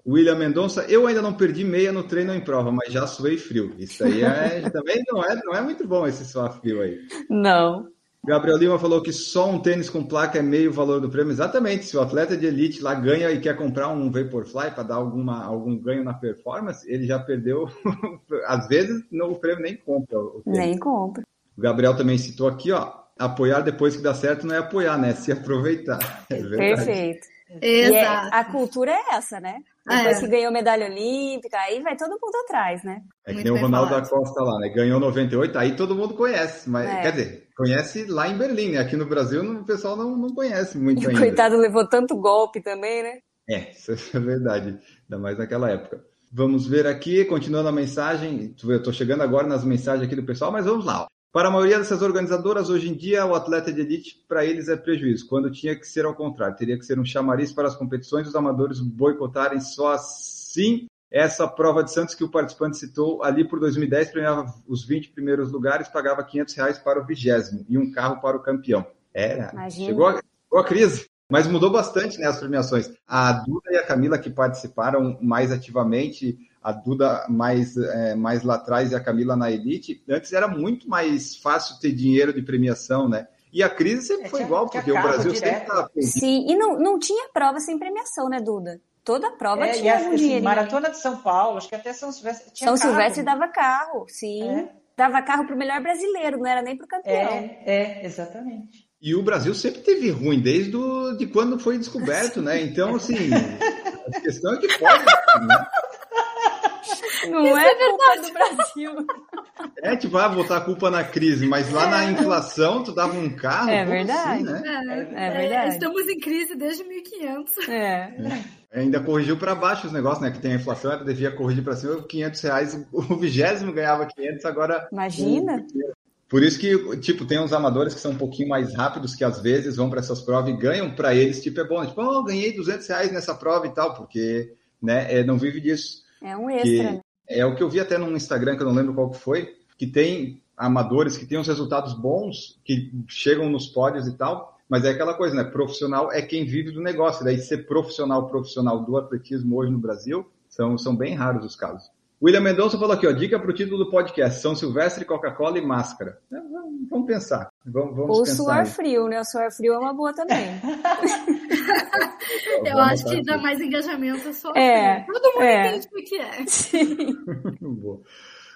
[SPEAKER 3] William Mendonça, eu ainda não perdi meia no treino em prova, mas já suei frio. Isso aí é, também não é, não é muito bom esse suar frio aí.
[SPEAKER 6] Não.
[SPEAKER 3] Gabriel Lima falou que só um tênis com placa é meio valor do prêmio. Exatamente. Se o atleta de elite lá ganha e quer comprar um Vaporfly para dar alguma, algum ganho na performance, ele já perdeu. Às vezes o prêmio nem compra.
[SPEAKER 6] Nem compra.
[SPEAKER 3] O Gabriel também citou aqui, ó. Apoiar depois que dá certo não é apoiar, né? É se aproveitar. É
[SPEAKER 6] Perfeito. Exato. É, a cultura é essa, né? Depois é. que ganhou medalha olímpica, aí vai todo mundo atrás, né?
[SPEAKER 3] É que nem o Ronaldo falado. da Costa lá, né? Ganhou 98, aí todo mundo conhece. Mas, é. quer dizer, conhece lá em Berlim, né? Aqui no Brasil o pessoal não, não conhece muito ainda.
[SPEAKER 6] Coitado, levou tanto golpe também, né?
[SPEAKER 3] É, isso é verdade. Ainda mais naquela época. Vamos ver aqui, continuando a mensagem. Eu estou chegando agora nas mensagens aqui do pessoal, mas vamos lá. Para a maioria dessas organizadoras, hoje em dia, o atleta de elite, para eles, é prejuízo, quando tinha que ser ao contrário. Teria que ser um chamariz para as competições, os amadores boicotarem só assim essa prova de Santos que o participante citou ali por 2010 premiava os 20 primeiros lugares, pagava 500 reais para o vigésimo e um carro para o campeão. Era, chegou a, chegou a crise, mas mudou bastante né, as premiações. A Duda e a Camila que participaram mais ativamente, a Duda mais, é, mais lá atrás e a Camila na elite, antes era muito mais fácil ter dinheiro de premiação, né? E a crise sempre é, foi igual, porque o Brasil direto. sempre estava...
[SPEAKER 6] Sim, e não, não tinha prova sem premiação, né, Duda? Toda a prova é, tinha um assim,
[SPEAKER 5] Maratona de São Paulo, acho que até São Silvestre
[SPEAKER 6] tinha São carro. Silvestre dava carro, sim. É. Dava carro para o melhor brasileiro, não era nem para o campeão.
[SPEAKER 5] É, é, exatamente.
[SPEAKER 3] E o Brasil sempre teve ruim, desde do, de quando foi descoberto, né? Então, assim, a questão é que pode. Né?
[SPEAKER 6] Não Isso é, é culpa do Brasil.
[SPEAKER 3] É, tipo, ah, botar a culpa na crise, mas lá é. na inflação tu dava um carro.
[SPEAKER 6] É verdade. Assim, né?
[SPEAKER 4] é, é, verdade. Estamos em crise desde 1500.
[SPEAKER 6] É.
[SPEAKER 3] Ainda corrigiu para baixo os negócios, né? Que tem a inflação, ela devia corrigir para cima 500 reais. O vigésimo ganhava 500, agora.
[SPEAKER 6] Imagina.
[SPEAKER 3] Por isso que, tipo, tem uns amadores que são um pouquinho mais rápidos, que às vezes vão para essas provas e ganham para eles, tipo, é bom. Tipo, oh, ganhei 200 reais nessa prova e tal, porque né, é, não vive disso.
[SPEAKER 6] É um extra. Né?
[SPEAKER 3] É o que eu vi até no Instagram, que eu não lembro qual que foi, que tem amadores que têm uns resultados bons, que chegam nos pódios e tal, mas é aquela coisa, né? Profissional é quem vive do negócio. Daí ser profissional, profissional do atletismo hoje no Brasil, são, são bem raros os casos. William Mendonça falou aqui, ó, dica para o título do podcast, São Silvestre, Coca-Cola e máscara. É, vamos pensar. Vamos, vamos
[SPEAKER 6] o
[SPEAKER 3] pensar
[SPEAKER 6] suor aí. frio, né? O suor frio é uma boa também.
[SPEAKER 4] Eu acho que dá mais engajamento só. É, Todo mundo é. entende o que é.
[SPEAKER 6] Sim.
[SPEAKER 3] boa.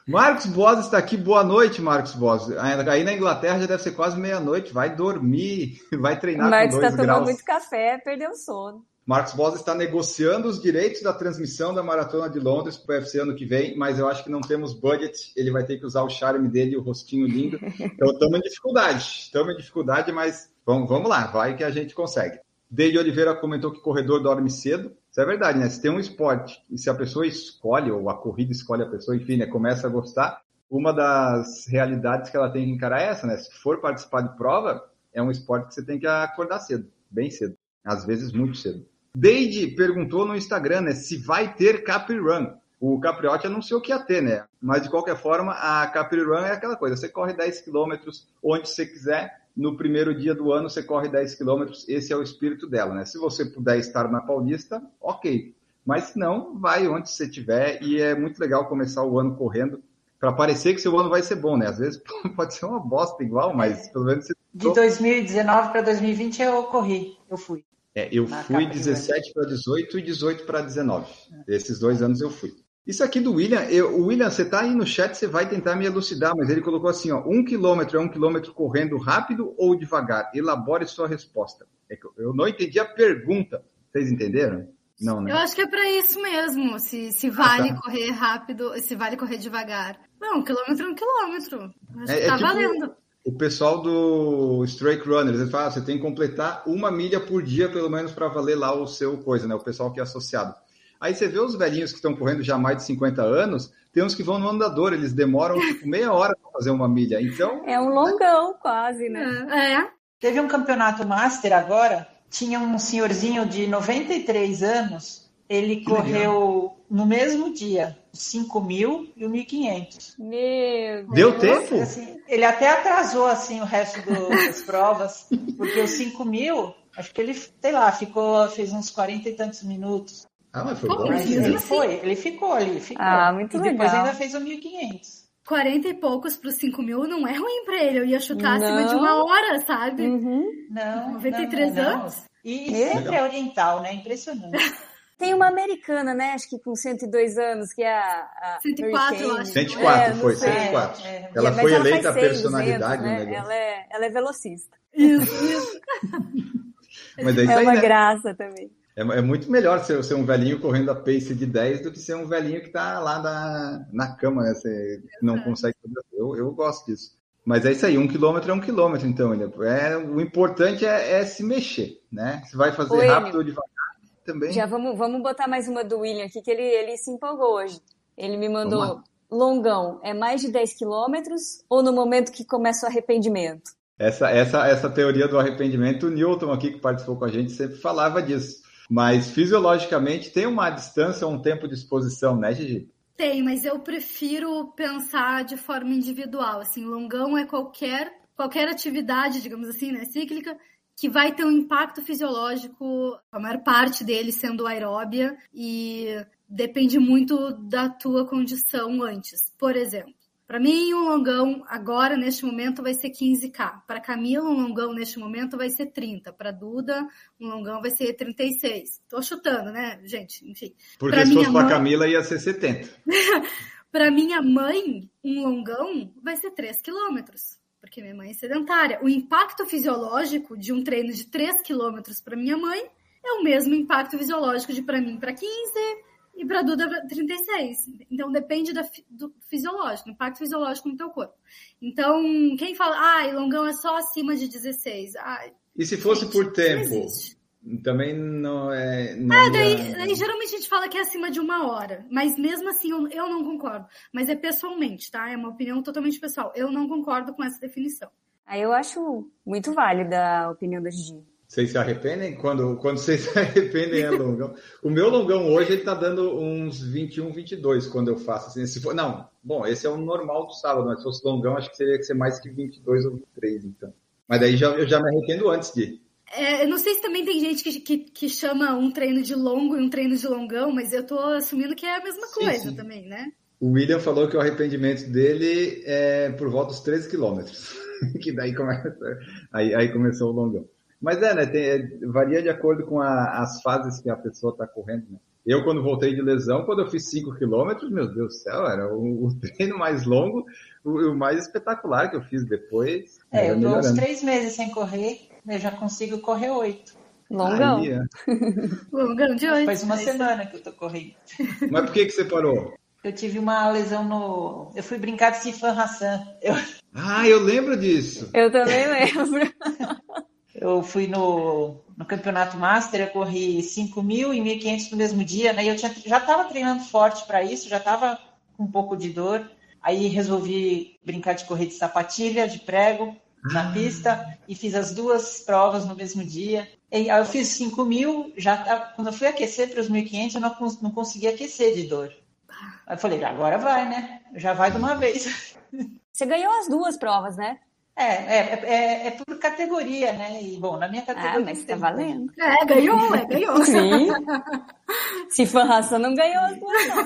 [SPEAKER 3] Marcos Boas está aqui. Boa noite, Marcos Boas. Aí na Inglaterra já deve ser quase meia-noite. Vai dormir, vai treinar Marcos com dois está tomando
[SPEAKER 6] muito café, perdeu o sono.
[SPEAKER 3] Marcos Boas está negociando os direitos da transmissão da Maratona de Londres para o UFC ano que vem, mas eu acho que não temos budget. Ele vai ter que usar o charme dele e o rostinho lindo. Então estamos em dificuldade. Estamos em dificuldade, mas vamos, vamos lá, vai que a gente consegue. Deide Oliveira comentou que corredor dorme cedo. Isso é verdade, né? Se tem um esporte e se a pessoa escolhe, ou a corrida escolhe a pessoa, enfim, né, começa a gostar, uma das realidades que ela tem que encarar é essa, né? Se for participar de prova, é um esporte que você tem que acordar cedo, bem cedo, às vezes muito cedo. Deide perguntou no Instagram, né, se vai ter Capri Run. O Capriotti anunciou que ia ter, né? Mas de qualquer forma, a Capri Run é aquela coisa, você corre 10 quilômetros onde você quiser, no primeiro dia do ano você corre 10 quilômetros, esse é o espírito dela, né? Se você puder estar na Paulista, ok. Mas se não, vai onde você estiver e é muito legal começar o ano correndo para parecer que seu ano vai ser bom, né? Às vezes pode ser uma bosta igual, mas pelo menos... Você...
[SPEAKER 5] De 2019 para 2020 eu corri, eu fui.
[SPEAKER 3] É, eu fui 17 para 18 e 18 para 19. Esses dois anos eu fui. Isso aqui do William, eu, William, você está aí no chat, você vai tentar me elucidar, mas ele colocou assim, ó, um quilômetro é um quilômetro correndo rápido ou devagar? Elabore sua resposta. É eu não entendi a pergunta. Vocês entenderam? Não, né?
[SPEAKER 4] Eu acho que é para isso mesmo, se, se vale ah, tá. correr rápido, se vale correr devagar. Não, um quilômetro é um quilômetro. Acho é, que tá é tipo valendo.
[SPEAKER 3] O pessoal do Strike Runners, ele fala, ah, você tem que completar uma milha por dia, pelo menos, para valer lá o seu coisa, né? O pessoal que é associado. Aí você vê os velhinhos que estão correndo já mais de 50 anos, tem uns que vão no andador, eles demoram tipo, meia hora para fazer uma milha. Então.
[SPEAKER 6] É um longão, quase, né?
[SPEAKER 5] É. Teve um campeonato master agora, tinha um senhorzinho de 93 anos, ele correu no mesmo dia, 5 mil e o 1.500.
[SPEAKER 6] Meu
[SPEAKER 3] Deu tempo?
[SPEAKER 5] Assim, ele até atrasou assim o resto do, das provas, porque os 5 mil, acho que ele, sei lá, ficou, fez uns 40 e tantos minutos.
[SPEAKER 3] Ah, mas foi bom.
[SPEAKER 5] Mas ele foi, ele ficou ali, ficou.
[SPEAKER 6] Ah, muito
[SPEAKER 5] e
[SPEAKER 6] legal.
[SPEAKER 5] depois ainda fez o 1.500.
[SPEAKER 4] 40 e poucos para os 5 mil não é ruim para ele. Eu ia chutar não. acima de uma hora, sabe?
[SPEAKER 6] Uhum.
[SPEAKER 5] Não.
[SPEAKER 4] 93
[SPEAKER 5] não,
[SPEAKER 4] não. anos?
[SPEAKER 5] E sempre é oriental, né? Impressionante.
[SPEAKER 6] Tem uma americana, né? Acho que com 102 anos, que é a. a
[SPEAKER 4] 104, eu acho.
[SPEAKER 3] 104, é, foi, 104. É, é. Ela foi ela eleita a personalidade 200,
[SPEAKER 6] né? Ela é, ela é velocista.
[SPEAKER 4] Isso, isso.
[SPEAKER 3] Mas é,
[SPEAKER 6] isso
[SPEAKER 3] é
[SPEAKER 6] aí,
[SPEAKER 3] uma
[SPEAKER 6] né? graça também.
[SPEAKER 3] É, é, muito melhor ser, ser um velhinho correndo a pace de 10 do que ser um velhinho que está lá na, na cama, né? Você não consegue. Eu, eu gosto disso. Mas é isso aí, um quilômetro é um quilômetro, então, é, o importante é, é se mexer, né? Se vai fazer Oi, rápido ou devagar também.
[SPEAKER 6] Já vamos, vamos botar mais uma do William aqui, que ele, ele se empolgou hoje. Ele me mandou longão é mais de 10 quilômetros ou no momento que começa o arrependimento?
[SPEAKER 3] Essa, essa, essa teoria do arrependimento, o Newton aqui que participou com a gente sempre falava disso. Mas fisiologicamente tem uma distância, um tempo de exposição, né, Gigi?
[SPEAKER 4] Tem, mas eu prefiro pensar de forma individual. Assim, longão é qualquer, qualquer atividade, digamos assim, né, cíclica, que vai ter um impacto fisiológico, a maior parte dele sendo aeróbia, e depende muito da tua condição antes. Por exemplo, para mim, um longão agora, neste momento, vai ser 15K. Para Camila, um longão neste momento vai ser 30. Para Duda, um longão vai ser 36. Tô chutando, né, gente? Enfim.
[SPEAKER 3] Porque se fosse para mãe... Camila, ia ser 70.
[SPEAKER 4] para minha mãe, um longão vai ser 3 quilômetros. Porque minha mãe é sedentária. O impacto fisiológico de um treino de 3 quilômetros para minha mãe é o mesmo impacto fisiológico de para mim para 15, e para Duda 36. Então depende da, do fisiológico, impacto fisiológico no teu corpo. Então, quem fala, ah, longão é só acima de 16. Ah,
[SPEAKER 3] e se fosse gente, por tempo? Também não é. Não
[SPEAKER 4] ah, daí, daí, geralmente a gente fala que é acima de uma hora. Mas mesmo assim eu, eu não concordo. Mas é pessoalmente, tá? É uma opinião totalmente pessoal. Eu não concordo com essa definição.
[SPEAKER 6] Aí eu acho muito válida a opinião da Gigi.
[SPEAKER 3] Vocês se arrependem? Quando, quando vocês se arrependem é longão. O meu longão hoje ele tá dando uns 21, 22 quando eu faço. Assim, se for, não, bom, esse é o normal do sábado, mas se fosse longão, acho que teria que ser mais que 22 ou 23, então. Mas daí já, eu já me arrependo antes de.
[SPEAKER 4] É, eu não sei se também tem gente que, que, que, chama um treino de longo e um treino de longão, mas eu tô assumindo que é a mesma coisa sim. também, né?
[SPEAKER 3] O William falou que o arrependimento dele é por volta dos 13 quilômetros. que daí começa. Aí, aí começou o longão. Mas é, né? Tem, é, varia de acordo com a, as fases que a pessoa está correndo, né? Eu, quando voltei de lesão, quando eu fiz 5 quilômetros, meu Deus do céu, era o, o treino mais longo, o, o, mais espetacular que eu fiz depois.
[SPEAKER 5] É, eu tô uns três meses sem correr, eu já consigo correr oito.
[SPEAKER 6] Longão.
[SPEAKER 3] Aí, é.
[SPEAKER 4] Longão de oito.
[SPEAKER 5] Faz uma semana que eu tô correndo.
[SPEAKER 3] Mas por que, que você parou?
[SPEAKER 5] Eu tive uma lesão no. Eu fui brincar de Sifan Hassan. Eu...
[SPEAKER 3] Ah, eu lembro disso.
[SPEAKER 6] Eu também lembro.
[SPEAKER 5] eu fui no, no campeonato master, eu corri 5 mil e 1.500 no mesmo dia, né? E eu tinha, já estava treinando forte para isso, já estava com um pouco de dor. Aí resolvi brincar de correr de sapatilha, de prego na pista e fiz as duas provas no mesmo dia. E aí eu fiz 5 mil, já quando eu fui aquecer para os 1.500, eu não, não consegui aquecer de dor. Aí eu falei, agora vai, né? Já vai de uma vez.
[SPEAKER 6] Você ganhou as duas provas, né?
[SPEAKER 5] É, é, é, é, por categoria, né? E, bom, na minha categoria.
[SPEAKER 6] Ah, mas tá valendo.
[SPEAKER 4] É, ganhou, é, ganhou.
[SPEAKER 6] Sim. Se for raça, não ganhou as duas,
[SPEAKER 3] não.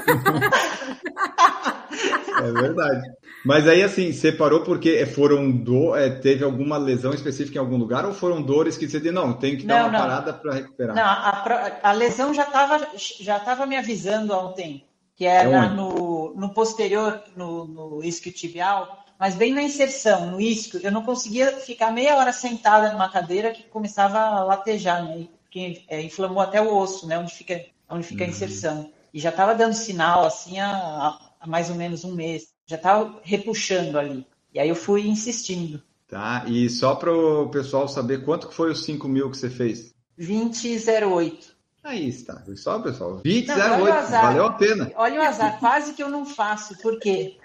[SPEAKER 3] É verdade. Mas aí, assim, você parou porque foram do, é, teve alguma lesão específica em algum lugar ou foram dores que você disse, não, tem que dar não, uma não. parada para recuperar?
[SPEAKER 5] Não, a, a, lesão já estava já tava me avisando há um tempo, que era no, no posterior, no, no isquiotibial, mas bem na inserção, no isco, eu não conseguia ficar meia hora sentada numa cadeira que começava a latejar, né? Que é, inflamou até o osso, né? Onde fica, onde fica a uhum. inserção. E já estava dando sinal, assim, há, há, mais ou menos um mês. Já estava repuxando ali. E aí eu fui insistindo.
[SPEAKER 3] Tá, e só para o pessoal saber, quanto que foi os 5 mil que você fez?
[SPEAKER 5] 20,08.
[SPEAKER 3] Aí está, só pessoal, 20,08, valeu a pena.
[SPEAKER 5] Olha o azar, quase que eu não faço, por quê?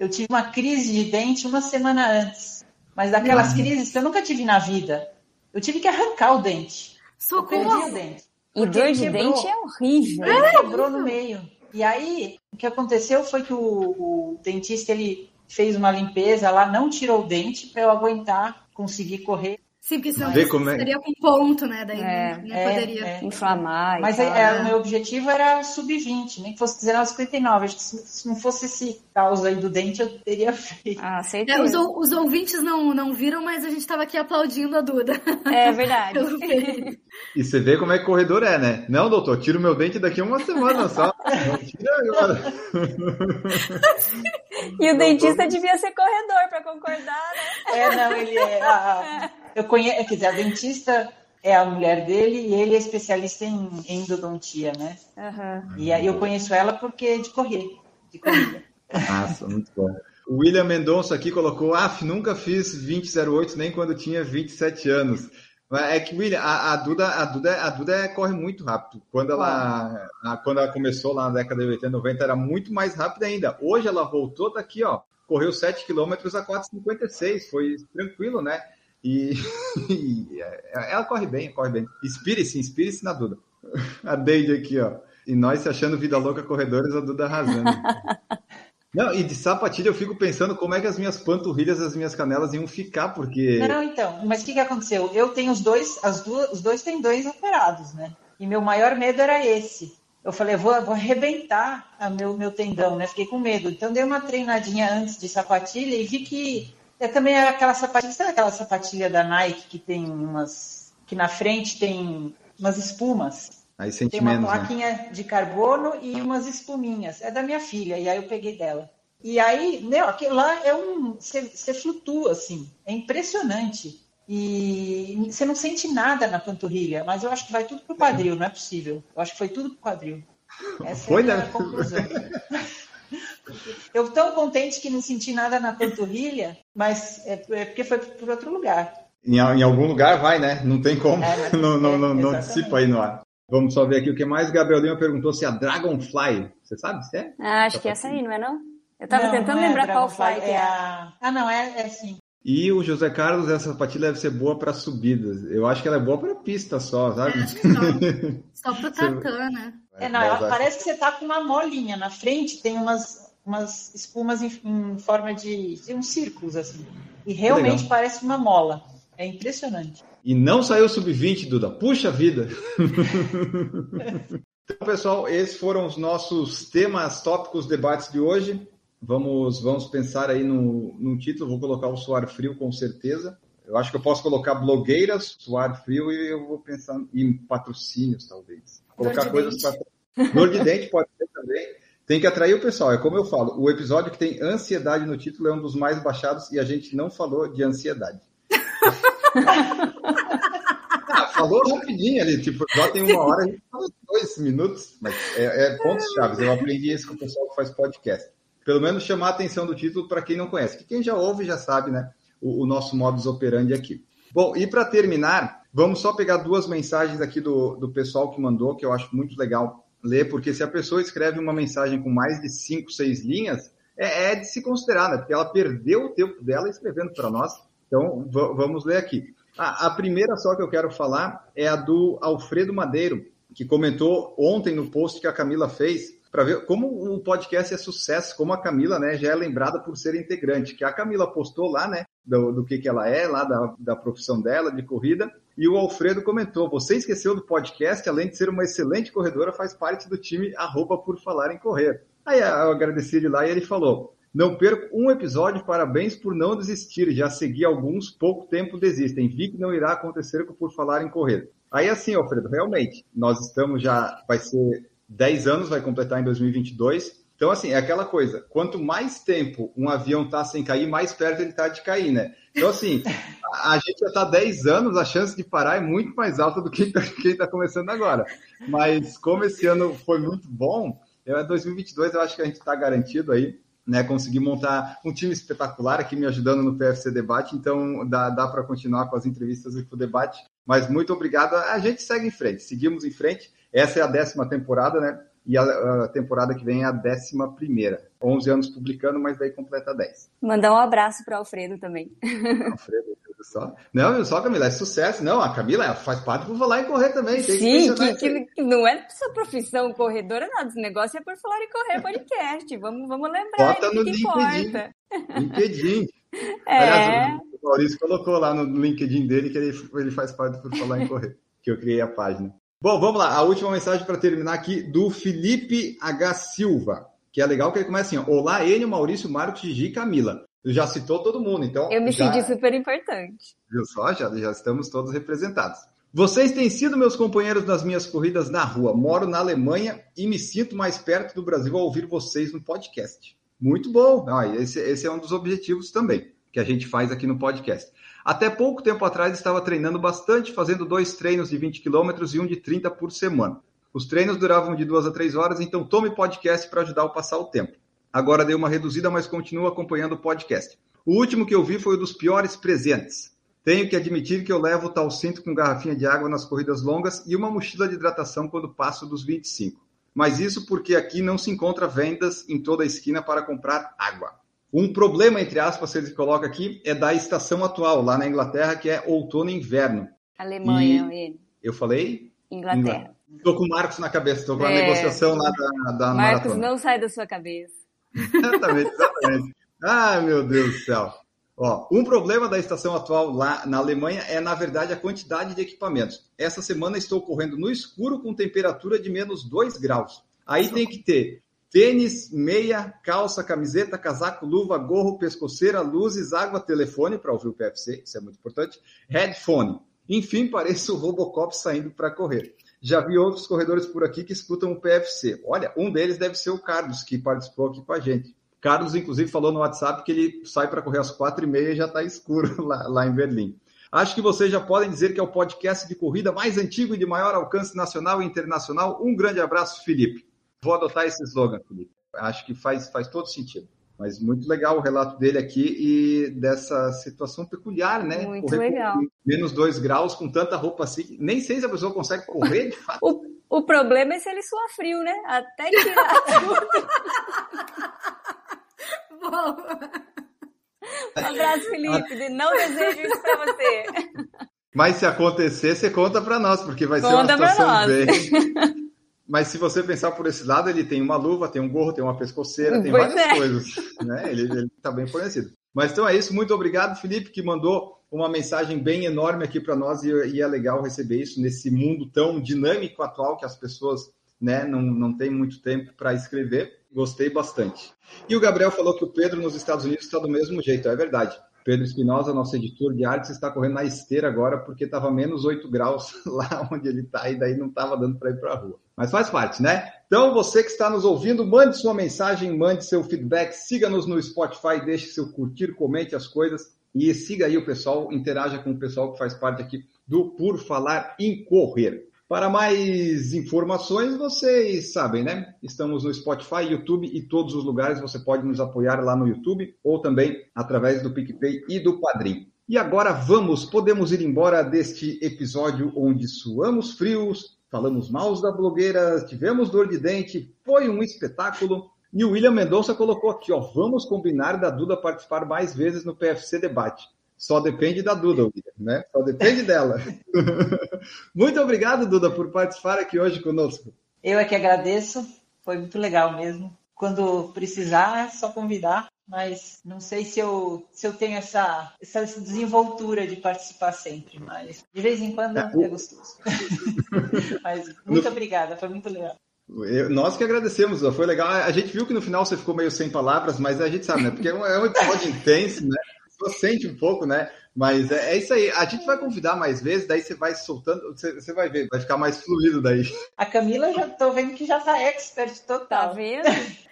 [SPEAKER 5] Eu tive uma crise de dente uma semana antes. Mas daquelas crises que eu nunca tive na vida. Eu tive que arrancar o dente.
[SPEAKER 4] Socorro!
[SPEAKER 5] Eu perdi o dente.
[SPEAKER 6] E dor de dente é horrível.
[SPEAKER 5] É, quebrou no meio. E aí, o que aconteceu foi que o, o dentista ele fez uma limpeza lá, não tirou o dente para eu aguentar conseguir correr
[SPEAKER 4] Sim, porque senão Vê como é... seria com ponto, né? Daí
[SPEAKER 6] é,
[SPEAKER 4] não, é, poderia
[SPEAKER 6] é. inflamar.
[SPEAKER 5] Mas é, o meu objetivo era sub-20, nem que fosse 19,59. Acho que se, se, não fosse esse caos aí do dente, eu teria feito.
[SPEAKER 6] Ah, certeza.
[SPEAKER 4] É, os, os, ouvintes não, não viram, mas a gente estava aqui aplaudindo a Duda.
[SPEAKER 6] É verdade.
[SPEAKER 3] e você vê como é que corredor é, né? Não, doutor, tiro meu dente daqui uma semana só. Não tira agora.
[SPEAKER 6] e o dentista devia ser corredor para concordar, né?
[SPEAKER 5] É, não, ele é. Ah, eu conheço, quer dizer, a dentista é a mulher dele e ele é especialista em endodontia, né? Uhum. E aí eu conheço ela porque de correr, de corrida.
[SPEAKER 3] Nossa, muito bom. O William Mendonça aqui colocou, af, nunca fiz 2008 nem quando tinha 27 anos. É que, William, a, a, Duda, a, Duda, a Duda corre muito rápido. Quando ela, a, quando ela começou lá na década de 80, 90, era muito mais rápida ainda. Hoje ela voltou, tá aqui, ó. Correu 7 km a 4,56. Foi tranquilo, né? E, e, é, ela corre bem, corre bem. Inspire-se, inspire-se na Duda. A Deide aqui, ó. E nós se achando vida louca corredores, a Duda arrasando. Não, e de sapatilha eu fico pensando como é que as minhas panturrilhas, as minhas canelas iam ficar, porque.
[SPEAKER 5] Não, então, mas o que, que aconteceu? Eu tenho os dois, as duas, os dois tendões operados, né? E meu maior medo era esse. Eu falei, vou, vou arrebentar meu, meu tendão, né? Fiquei com medo. Então dei uma treinadinha antes de sapatilha e vi que é também aquela sapatilha, sabe aquela sapatilha da Nike que tem umas. que na frente tem umas espumas?
[SPEAKER 3] Aí sente
[SPEAKER 5] Tem uma
[SPEAKER 3] menos, né?
[SPEAKER 5] plaquinha de carbono e umas espuminhas. É da minha filha, e aí eu peguei dela. E aí, meu, aquilo lá é um. Você flutua, assim. É impressionante. E você não sente nada na panturrilha, mas eu acho que vai tudo pro quadril, não é possível. Eu acho que foi tudo pro quadril. Essa
[SPEAKER 3] Foi,
[SPEAKER 5] é a
[SPEAKER 3] né?
[SPEAKER 5] conclusão. Eu tão contente que não senti nada na panturrilha, mas é, é porque foi por outro lugar.
[SPEAKER 3] Em, em algum lugar vai, né? Não tem como.
[SPEAKER 5] É,
[SPEAKER 3] não não, não, não
[SPEAKER 5] É,
[SPEAKER 3] dissipa aí no ar. Vamos só ver aqui o que mais. Gabriel Lima perguntou se a Dragonfly. Você sabe se é?
[SPEAKER 6] Ah, acho que é essa aí, não é não? Eu tava
[SPEAKER 5] Não,
[SPEAKER 6] tentando
[SPEAKER 5] não é
[SPEAKER 6] lembrar qual fly que
[SPEAKER 5] é.
[SPEAKER 6] é.
[SPEAKER 5] A... Ah, não, é, é sim.
[SPEAKER 3] E o José Carlos, essa sapatilha deve ser boa para subidas. Eu acho que ela é boa para pista só, sabe?
[SPEAKER 4] Só, só pro tatã, né?
[SPEAKER 5] É, não, ela parece que você tá com uma molinha. Na frente tem umas, umas espumas em, em forma de, de uns círculos, assim. E realmente
[SPEAKER 3] legal.
[SPEAKER 5] parece uma mola. É impressionante.
[SPEAKER 3] E não saiu sub-20, Duda. Puxa vida! então, pessoal, esses foram os nossos temas, tópicos, debates de hoje. Vamos, vamos pensar aí no, no título. Vou colocar o suar frio, com certeza. Eu acho que eu posso colocar blogueiras, suar frio, e eu vou pensar em patrocínios, talvez. Colocar coisas para. Dor de dente pode ser também. Tem que atrair o pessoal. É como eu falo, o episódio que tem ansiedade no título é um dos mais baixados e a gente não falou de ansiedade. Ah, falou rapidinho ali, tipo, já tem uma hora, a gente fala dois minutos, mas é, é pontos chaves. Eu aprendi isso com o pessoal que faz podcast. Pelo menos chamar a atenção do título para quem não conhece. Que quem já ouve já sabe, né? O, o nosso modus operandi aqui. Bom, e para terminar, vamos só pegar duas mensagens aqui do, do pessoal que mandou, que eu acho muito legal ler, porque se a pessoa escreve uma mensagem com mais de cinco, seis linhas, é, é de se considerar, né? Porque ela perdeu o tempo dela escrevendo para nós. Então, vamos ler aqui. A, a primeira só que eu quero falar é a do Alfredo Madeiro, que comentou ontem no post que a Camila fez, para ver como o podcast é sucesso, como a Camila né, já é lembrada por ser integrante, que a Camila postou lá, né, do, do que, que ela é, lá da, da profissão dela, de corrida, e o Alfredo comentou, você esqueceu do podcast, além de ser uma excelente corredora, faz parte do time arroba por falar em correr. Aí eu agradeci ele lá e ele falou, não perco um episódio, parabéns por não desistir. Já segui alguns, pouco tempo desistem. Vi que não irá acontecer por falar em correr. Aí assim, Alfredo, realmente, nós estamos já, vai ser 10 anos, vai completar em 2022. Então, assim, é aquela coisa, quanto mais tempo um avião tá sem cair, mais perto ele tá de cair, né? Então, assim, a gente já tá 10 anos, a chance de parar é muito mais alta do que quem tá começando agora. Mas como esse ano foi muito bom, é 2022 eu acho que a gente está garantido aí, né? Consegui montar um time espetacular aqui me ajudando no PFC Debate, então dá, dá para continuar com as entrevistas e com o debate. Mas muito obrigado. A gente segue em frente, seguimos em frente. Essa é a décima temporada, né? E a, a temporada que vem é a décima primeira. 11 anos publicando, mas daí completa 10.
[SPEAKER 6] Mandar um abraço para Alfredo também.
[SPEAKER 3] Alfredo, só. Não, viu só, Camila, é sucesso. Não, a Camila faz parte do Falar em Correr também.
[SPEAKER 6] Sim, que, que- que não é sua profissão corredora, nada. Esse negócio é por falar em correr podcast. Vamos, vamos lembrar
[SPEAKER 3] Bota no
[SPEAKER 6] que
[SPEAKER 3] LinkedIn.
[SPEAKER 6] importa.
[SPEAKER 3] LinkedIn.
[SPEAKER 6] É,
[SPEAKER 3] Aliás, o Maurício colocou lá no LinkedIn dele que ele, ele faz parte do Por Falar em Correr, que eu criei a página. Bom, vamos lá. A última mensagem para terminar aqui do Felipe H. Silva, que é legal que ele começa assim: ó, Olá, Enio, Maurício, Marcos, Gigi e Camila. Já citou todo mundo, então.
[SPEAKER 6] eu me
[SPEAKER 3] já,
[SPEAKER 6] senti super importante.
[SPEAKER 3] Viu só? Já, já estamos todos representados. Vocês têm sido meus companheiros nas minhas corridas na rua. Moro na Alemanha e me sinto mais perto do Brasil ao ouvir vocês no podcast. Muito bom. Ah, esse, esse é um dos objetivos também que a gente faz aqui no podcast. Até pouco tempo atrás estava treinando bastante, fazendo dois treinos de 20 quilômetros e um de 30 por semana. Os treinos duravam de duas a três horas, então tome podcast para ajudar a passar o tempo. Agora dei uma reduzida, mas continuo acompanhando o podcast. O último que eu vi foi o dos piores presentes. Tenho que admitir que eu levo tal cinto com garrafinha de água nas corridas longas e uma mochila de hidratação quando passo dos 25. Mas isso porque aqui não se encontra vendas em toda a esquina para comprar água. Um problema, entre aspas, ele coloca aqui, é da estação atual, lá na Inglaterra, que é outono e inverno.
[SPEAKER 6] Alemanha, ele.
[SPEAKER 3] Eu falei?
[SPEAKER 6] Inglaterra.
[SPEAKER 3] Estou com o Marcos na cabeça, estou com a
[SPEAKER 6] É.
[SPEAKER 3] negociação lá da, da
[SPEAKER 6] Marcos,
[SPEAKER 3] maratona.
[SPEAKER 6] não sai da sua cabeça.
[SPEAKER 3] Exatamente, exatamente. Ai, meu Deus do céu. Ó, um problema da estação atual lá na Alemanha é, na verdade, a quantidade de equipamentos. Essa semana estou correndo no escuro com temperatura de menos 2 graus. Aí tem que ter tênis, meia, calça, camiseta, casaco, luva, gorro, pescoceira, luzes, água, telefone para ouvir o PFC, isso é muito importante, headphone. Enfim, pareço o Robocop saindo para correr. Já vi outros corredores por aqui que escutam o PFC. Olha, um deles deve ser o Carlos, que participou aqui com a gente. Carlos, inclusive, falou no WhatsApp que ele sai para correr às quatro e meia e já está escuro lá, lá em Berlim. Acho que vocês já podem dizer que é o podcast de corrida mais antigo e de maior alcance nacional e internacional. Um grande abraço, Felipe. Vou adotar esse slogan, Felipe. Acho que faz, faz todo sentido. Mas muito legal o relato dele aqui e dessa situação peculiar, né?
[SPEAKER 6] Muito
[SPEAKER 3] Correr com
[SPEAKER 6] legal.
[SPEAKER 3] menos dois graus com tanta roupa assim. Nem sei se a pessoa consegue correr de fato.
[SPEAKER 6] O, o problema é se ele suar frio, né? Até tirar tudo.
[SPEAKER 4] Bom,
[SPEAKER 6] Um abraço, Felipe. Não desejo isso pra você.
[SPEAKER 3] Mas se acontecer, você conta para nós, porque vai
[SPEAKER 6] Conta
[SPEAKER 3] ser uma situação
[SPEAKER 6] nós.
[SPEAKER 3] bem. Mas se você pensar por esse lado, ele tem uma luva, tem um gorro, tem uma pescoceira, tem
[SPEAKER 6] Pois
[SPEAKER 3] várias
[SPEAKER 6] é.
[SPEAKER 3] coisas. Né? Ele está bem fornecido. Mas então é isso. Muito obrigado, Felipe, que mandou uma mensagem bem enorme aqui para nós e, e é legal receber isso nesse mundo tão dinâmico atual que as pessoas né, não, não têm muito tempo para escrever. Gostei bastante. E o Gabriel falou que o Pedro nos Estados Unidos está do mesmo jeito. É verdade. Pedro Espinosa, nosso editor de artes, está correndo na esteira agora porque estava menos 8 graus lá onde ele está e daí não estava dando para ir para a rua. Mas faz parte, né? Então, você que está nos ouvindo, mande sua mensagem, mande seu feedback, siga-nos no Spotify, deixe seu curtir, comente as coisas e siga aí o pessoal, interaja com o pessoal que faz parte aqui do Por Falar em Correr. Para mais informações, vocês sabem, né? Estamos no Spotify, YouTube e todos os lugares. Você pode nos apoiar lá no YouTube ou também através do PicPay e do Padrim. E agora vamos, podemos ir embora deste episódio onde suamos frios, falamos mal da blogueira, tivemos dor de dente, foi um espetáculo. E o William Mendonça colocou aqui, ó, vamos combinar da Duda participar mais vezes no PFC Debate. Só depende da Duda, William, né? Só depende dela. Muito obrigado, Duda, por participar aqui hoje conosco.
[SPEAKER 5] Eu é que agradeço, foi muito legal mesmo. Quando precisar, é só convidar, mas não sei se eu, se eu tenho essa, essa desenvoltura de participar sempre, mas de vez em quando
[SPEAKER 3] É,
[SPEAKER 5] é gostoso. mas muito obrigada, foi muito legal.
[SPEAKER 3] Eu- nós que agradecemos, foi legal. A gente viu que no final você ficou meio sem palavras, mas a gente sabe, né? Porque é um, é um episódio intenso, né? Você sente um pouco, né? Mas é, é isso aí. A gente vai convidar mais vezes, daí você vai soltando, você, você vai ver, vai ficar mais fluido daí.
[SPEAKER 5] A Camila já tô vendo que já tá expert
[SPEAKER 6] Tá
[SPEAKER 5] total.
[SPEAKER 6] vendo?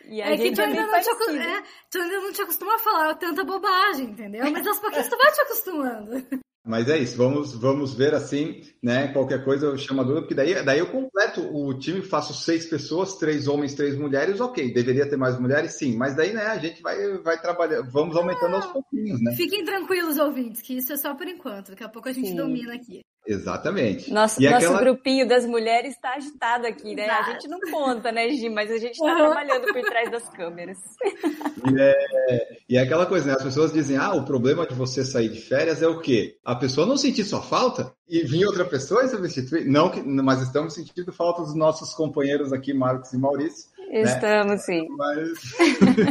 [SPEAKER 6] E a
[SPEAKER 4] é que
[SPEAKER 6] gente
[SPEAKER 4] tu
[SPEAKER 6] é
[SPEAKER 4] ainda, não te,
[SPEAKER 6] parecido.
[SPEAKER 4] é, tu ainda não te acostuma a falar tanta bobagem, entendeu? Mas aos pouquinhos tu vai te acostumando.
[SPEAKER 3] Mas é isso, vamos, vamos ver assim, né? Qualquer coisa eu chamo a Duda, porque daí, daí eu completo o time, faço seis pessoas, três homens, três mulheres, ok. Deveria ter mais mulheres, sim, mas daí, né, a gente vai, vai trabalhando, vamos aumentando aos pouquinhos, né?
[SPEAKER 4] Fiquem tranquilos, ouvintes, que isso é só por enquanto. Daqui a pouco a gente
[SPEAKER 6] Sim.
[SPEAKER 4] domina aqui.
[SPEAKER 3] Exatamente.
[SPEAKER 6] Nosso,
[SPEAKER 3] E
[SPEAKER 6] nosso
[SPEAKER 3] aquela-
[SPEAKER 6] grupinho das mulheres está agitado aqui, né? A
[SPEAKER 4] Exato.
[SPEAKER 6] gente não conta, né, Gi? Mas a gente está trabalhando por trás das câmeras.
[SPEAKER 3] E é, e é aquela coisa, né? As pessoas dizem, ah, o problema de você sair de férias é o quê? A pessoa não sentir sua falta e vir outra pessoa e substituir. Não, que, mas estamos sentindo falta dos nossos companheiros aqui, Marcos e Maurício.
[SPEAKER 6] Estamos, sim.
[SPEAKER 3] Mas,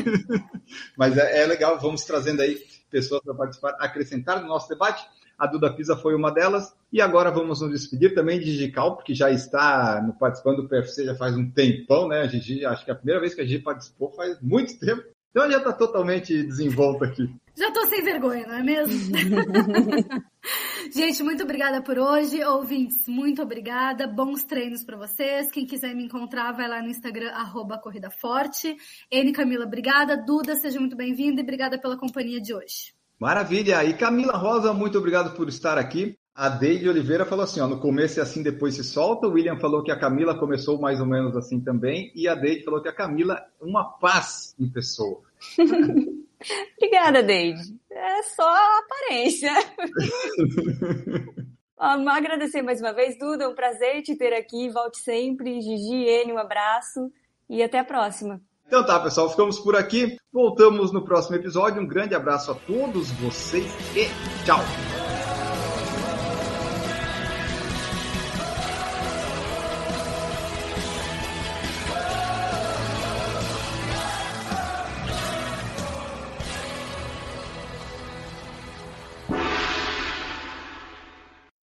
[SPEAKER 3] mas é, é legal, vamos trazendo aí pessoas para participar, acrescentar no nosso debate. A Duda Pisa foi uma delas. E agora vamos nos despedir também de Gigi Cal, que já está no, participando do PFC já faz um tempão, né? A Gigi, acho que é a primeira vez que a Gigi participou faz muito tempo. Então já está totalmente desenvolta aqui.
[SPEAKER 4] Já tô sem vergonha, não é mesmo? Gente, muito obrigada por hoje. Ouvintes, muito obrigada. Bons treinos para vocês. Quem quiser me encontrar, vai lá no Instagram, arroba Corrida Forte. N Camila, obrigada. Duda, seja muito bem-vinda e obrigada pela companhia de hoje.
[SPEAKER 3] Maravilha! E Camila Rosa, muito obrigado por estar aqui. A Deide Oliveira falou assim, ó, no começo é assim, depois se solta. O William falou que a Camila começou mais ou menos assim também. E a Deide falou que a Camila é uma paz em pessoa.
[SPEAKER 6] Obrigada, Deide. É só a aparência. agradecer mais uma vez, Duda. É um prazer te ter aqui. Volte sempre. Gigi, N, um abraço e até a próxima.
[SPEAKER 3] Então tá, pessoal, ficamos por aqui. Voltamos no próximo episódio. Um grande abraço a todos vocês e tchau!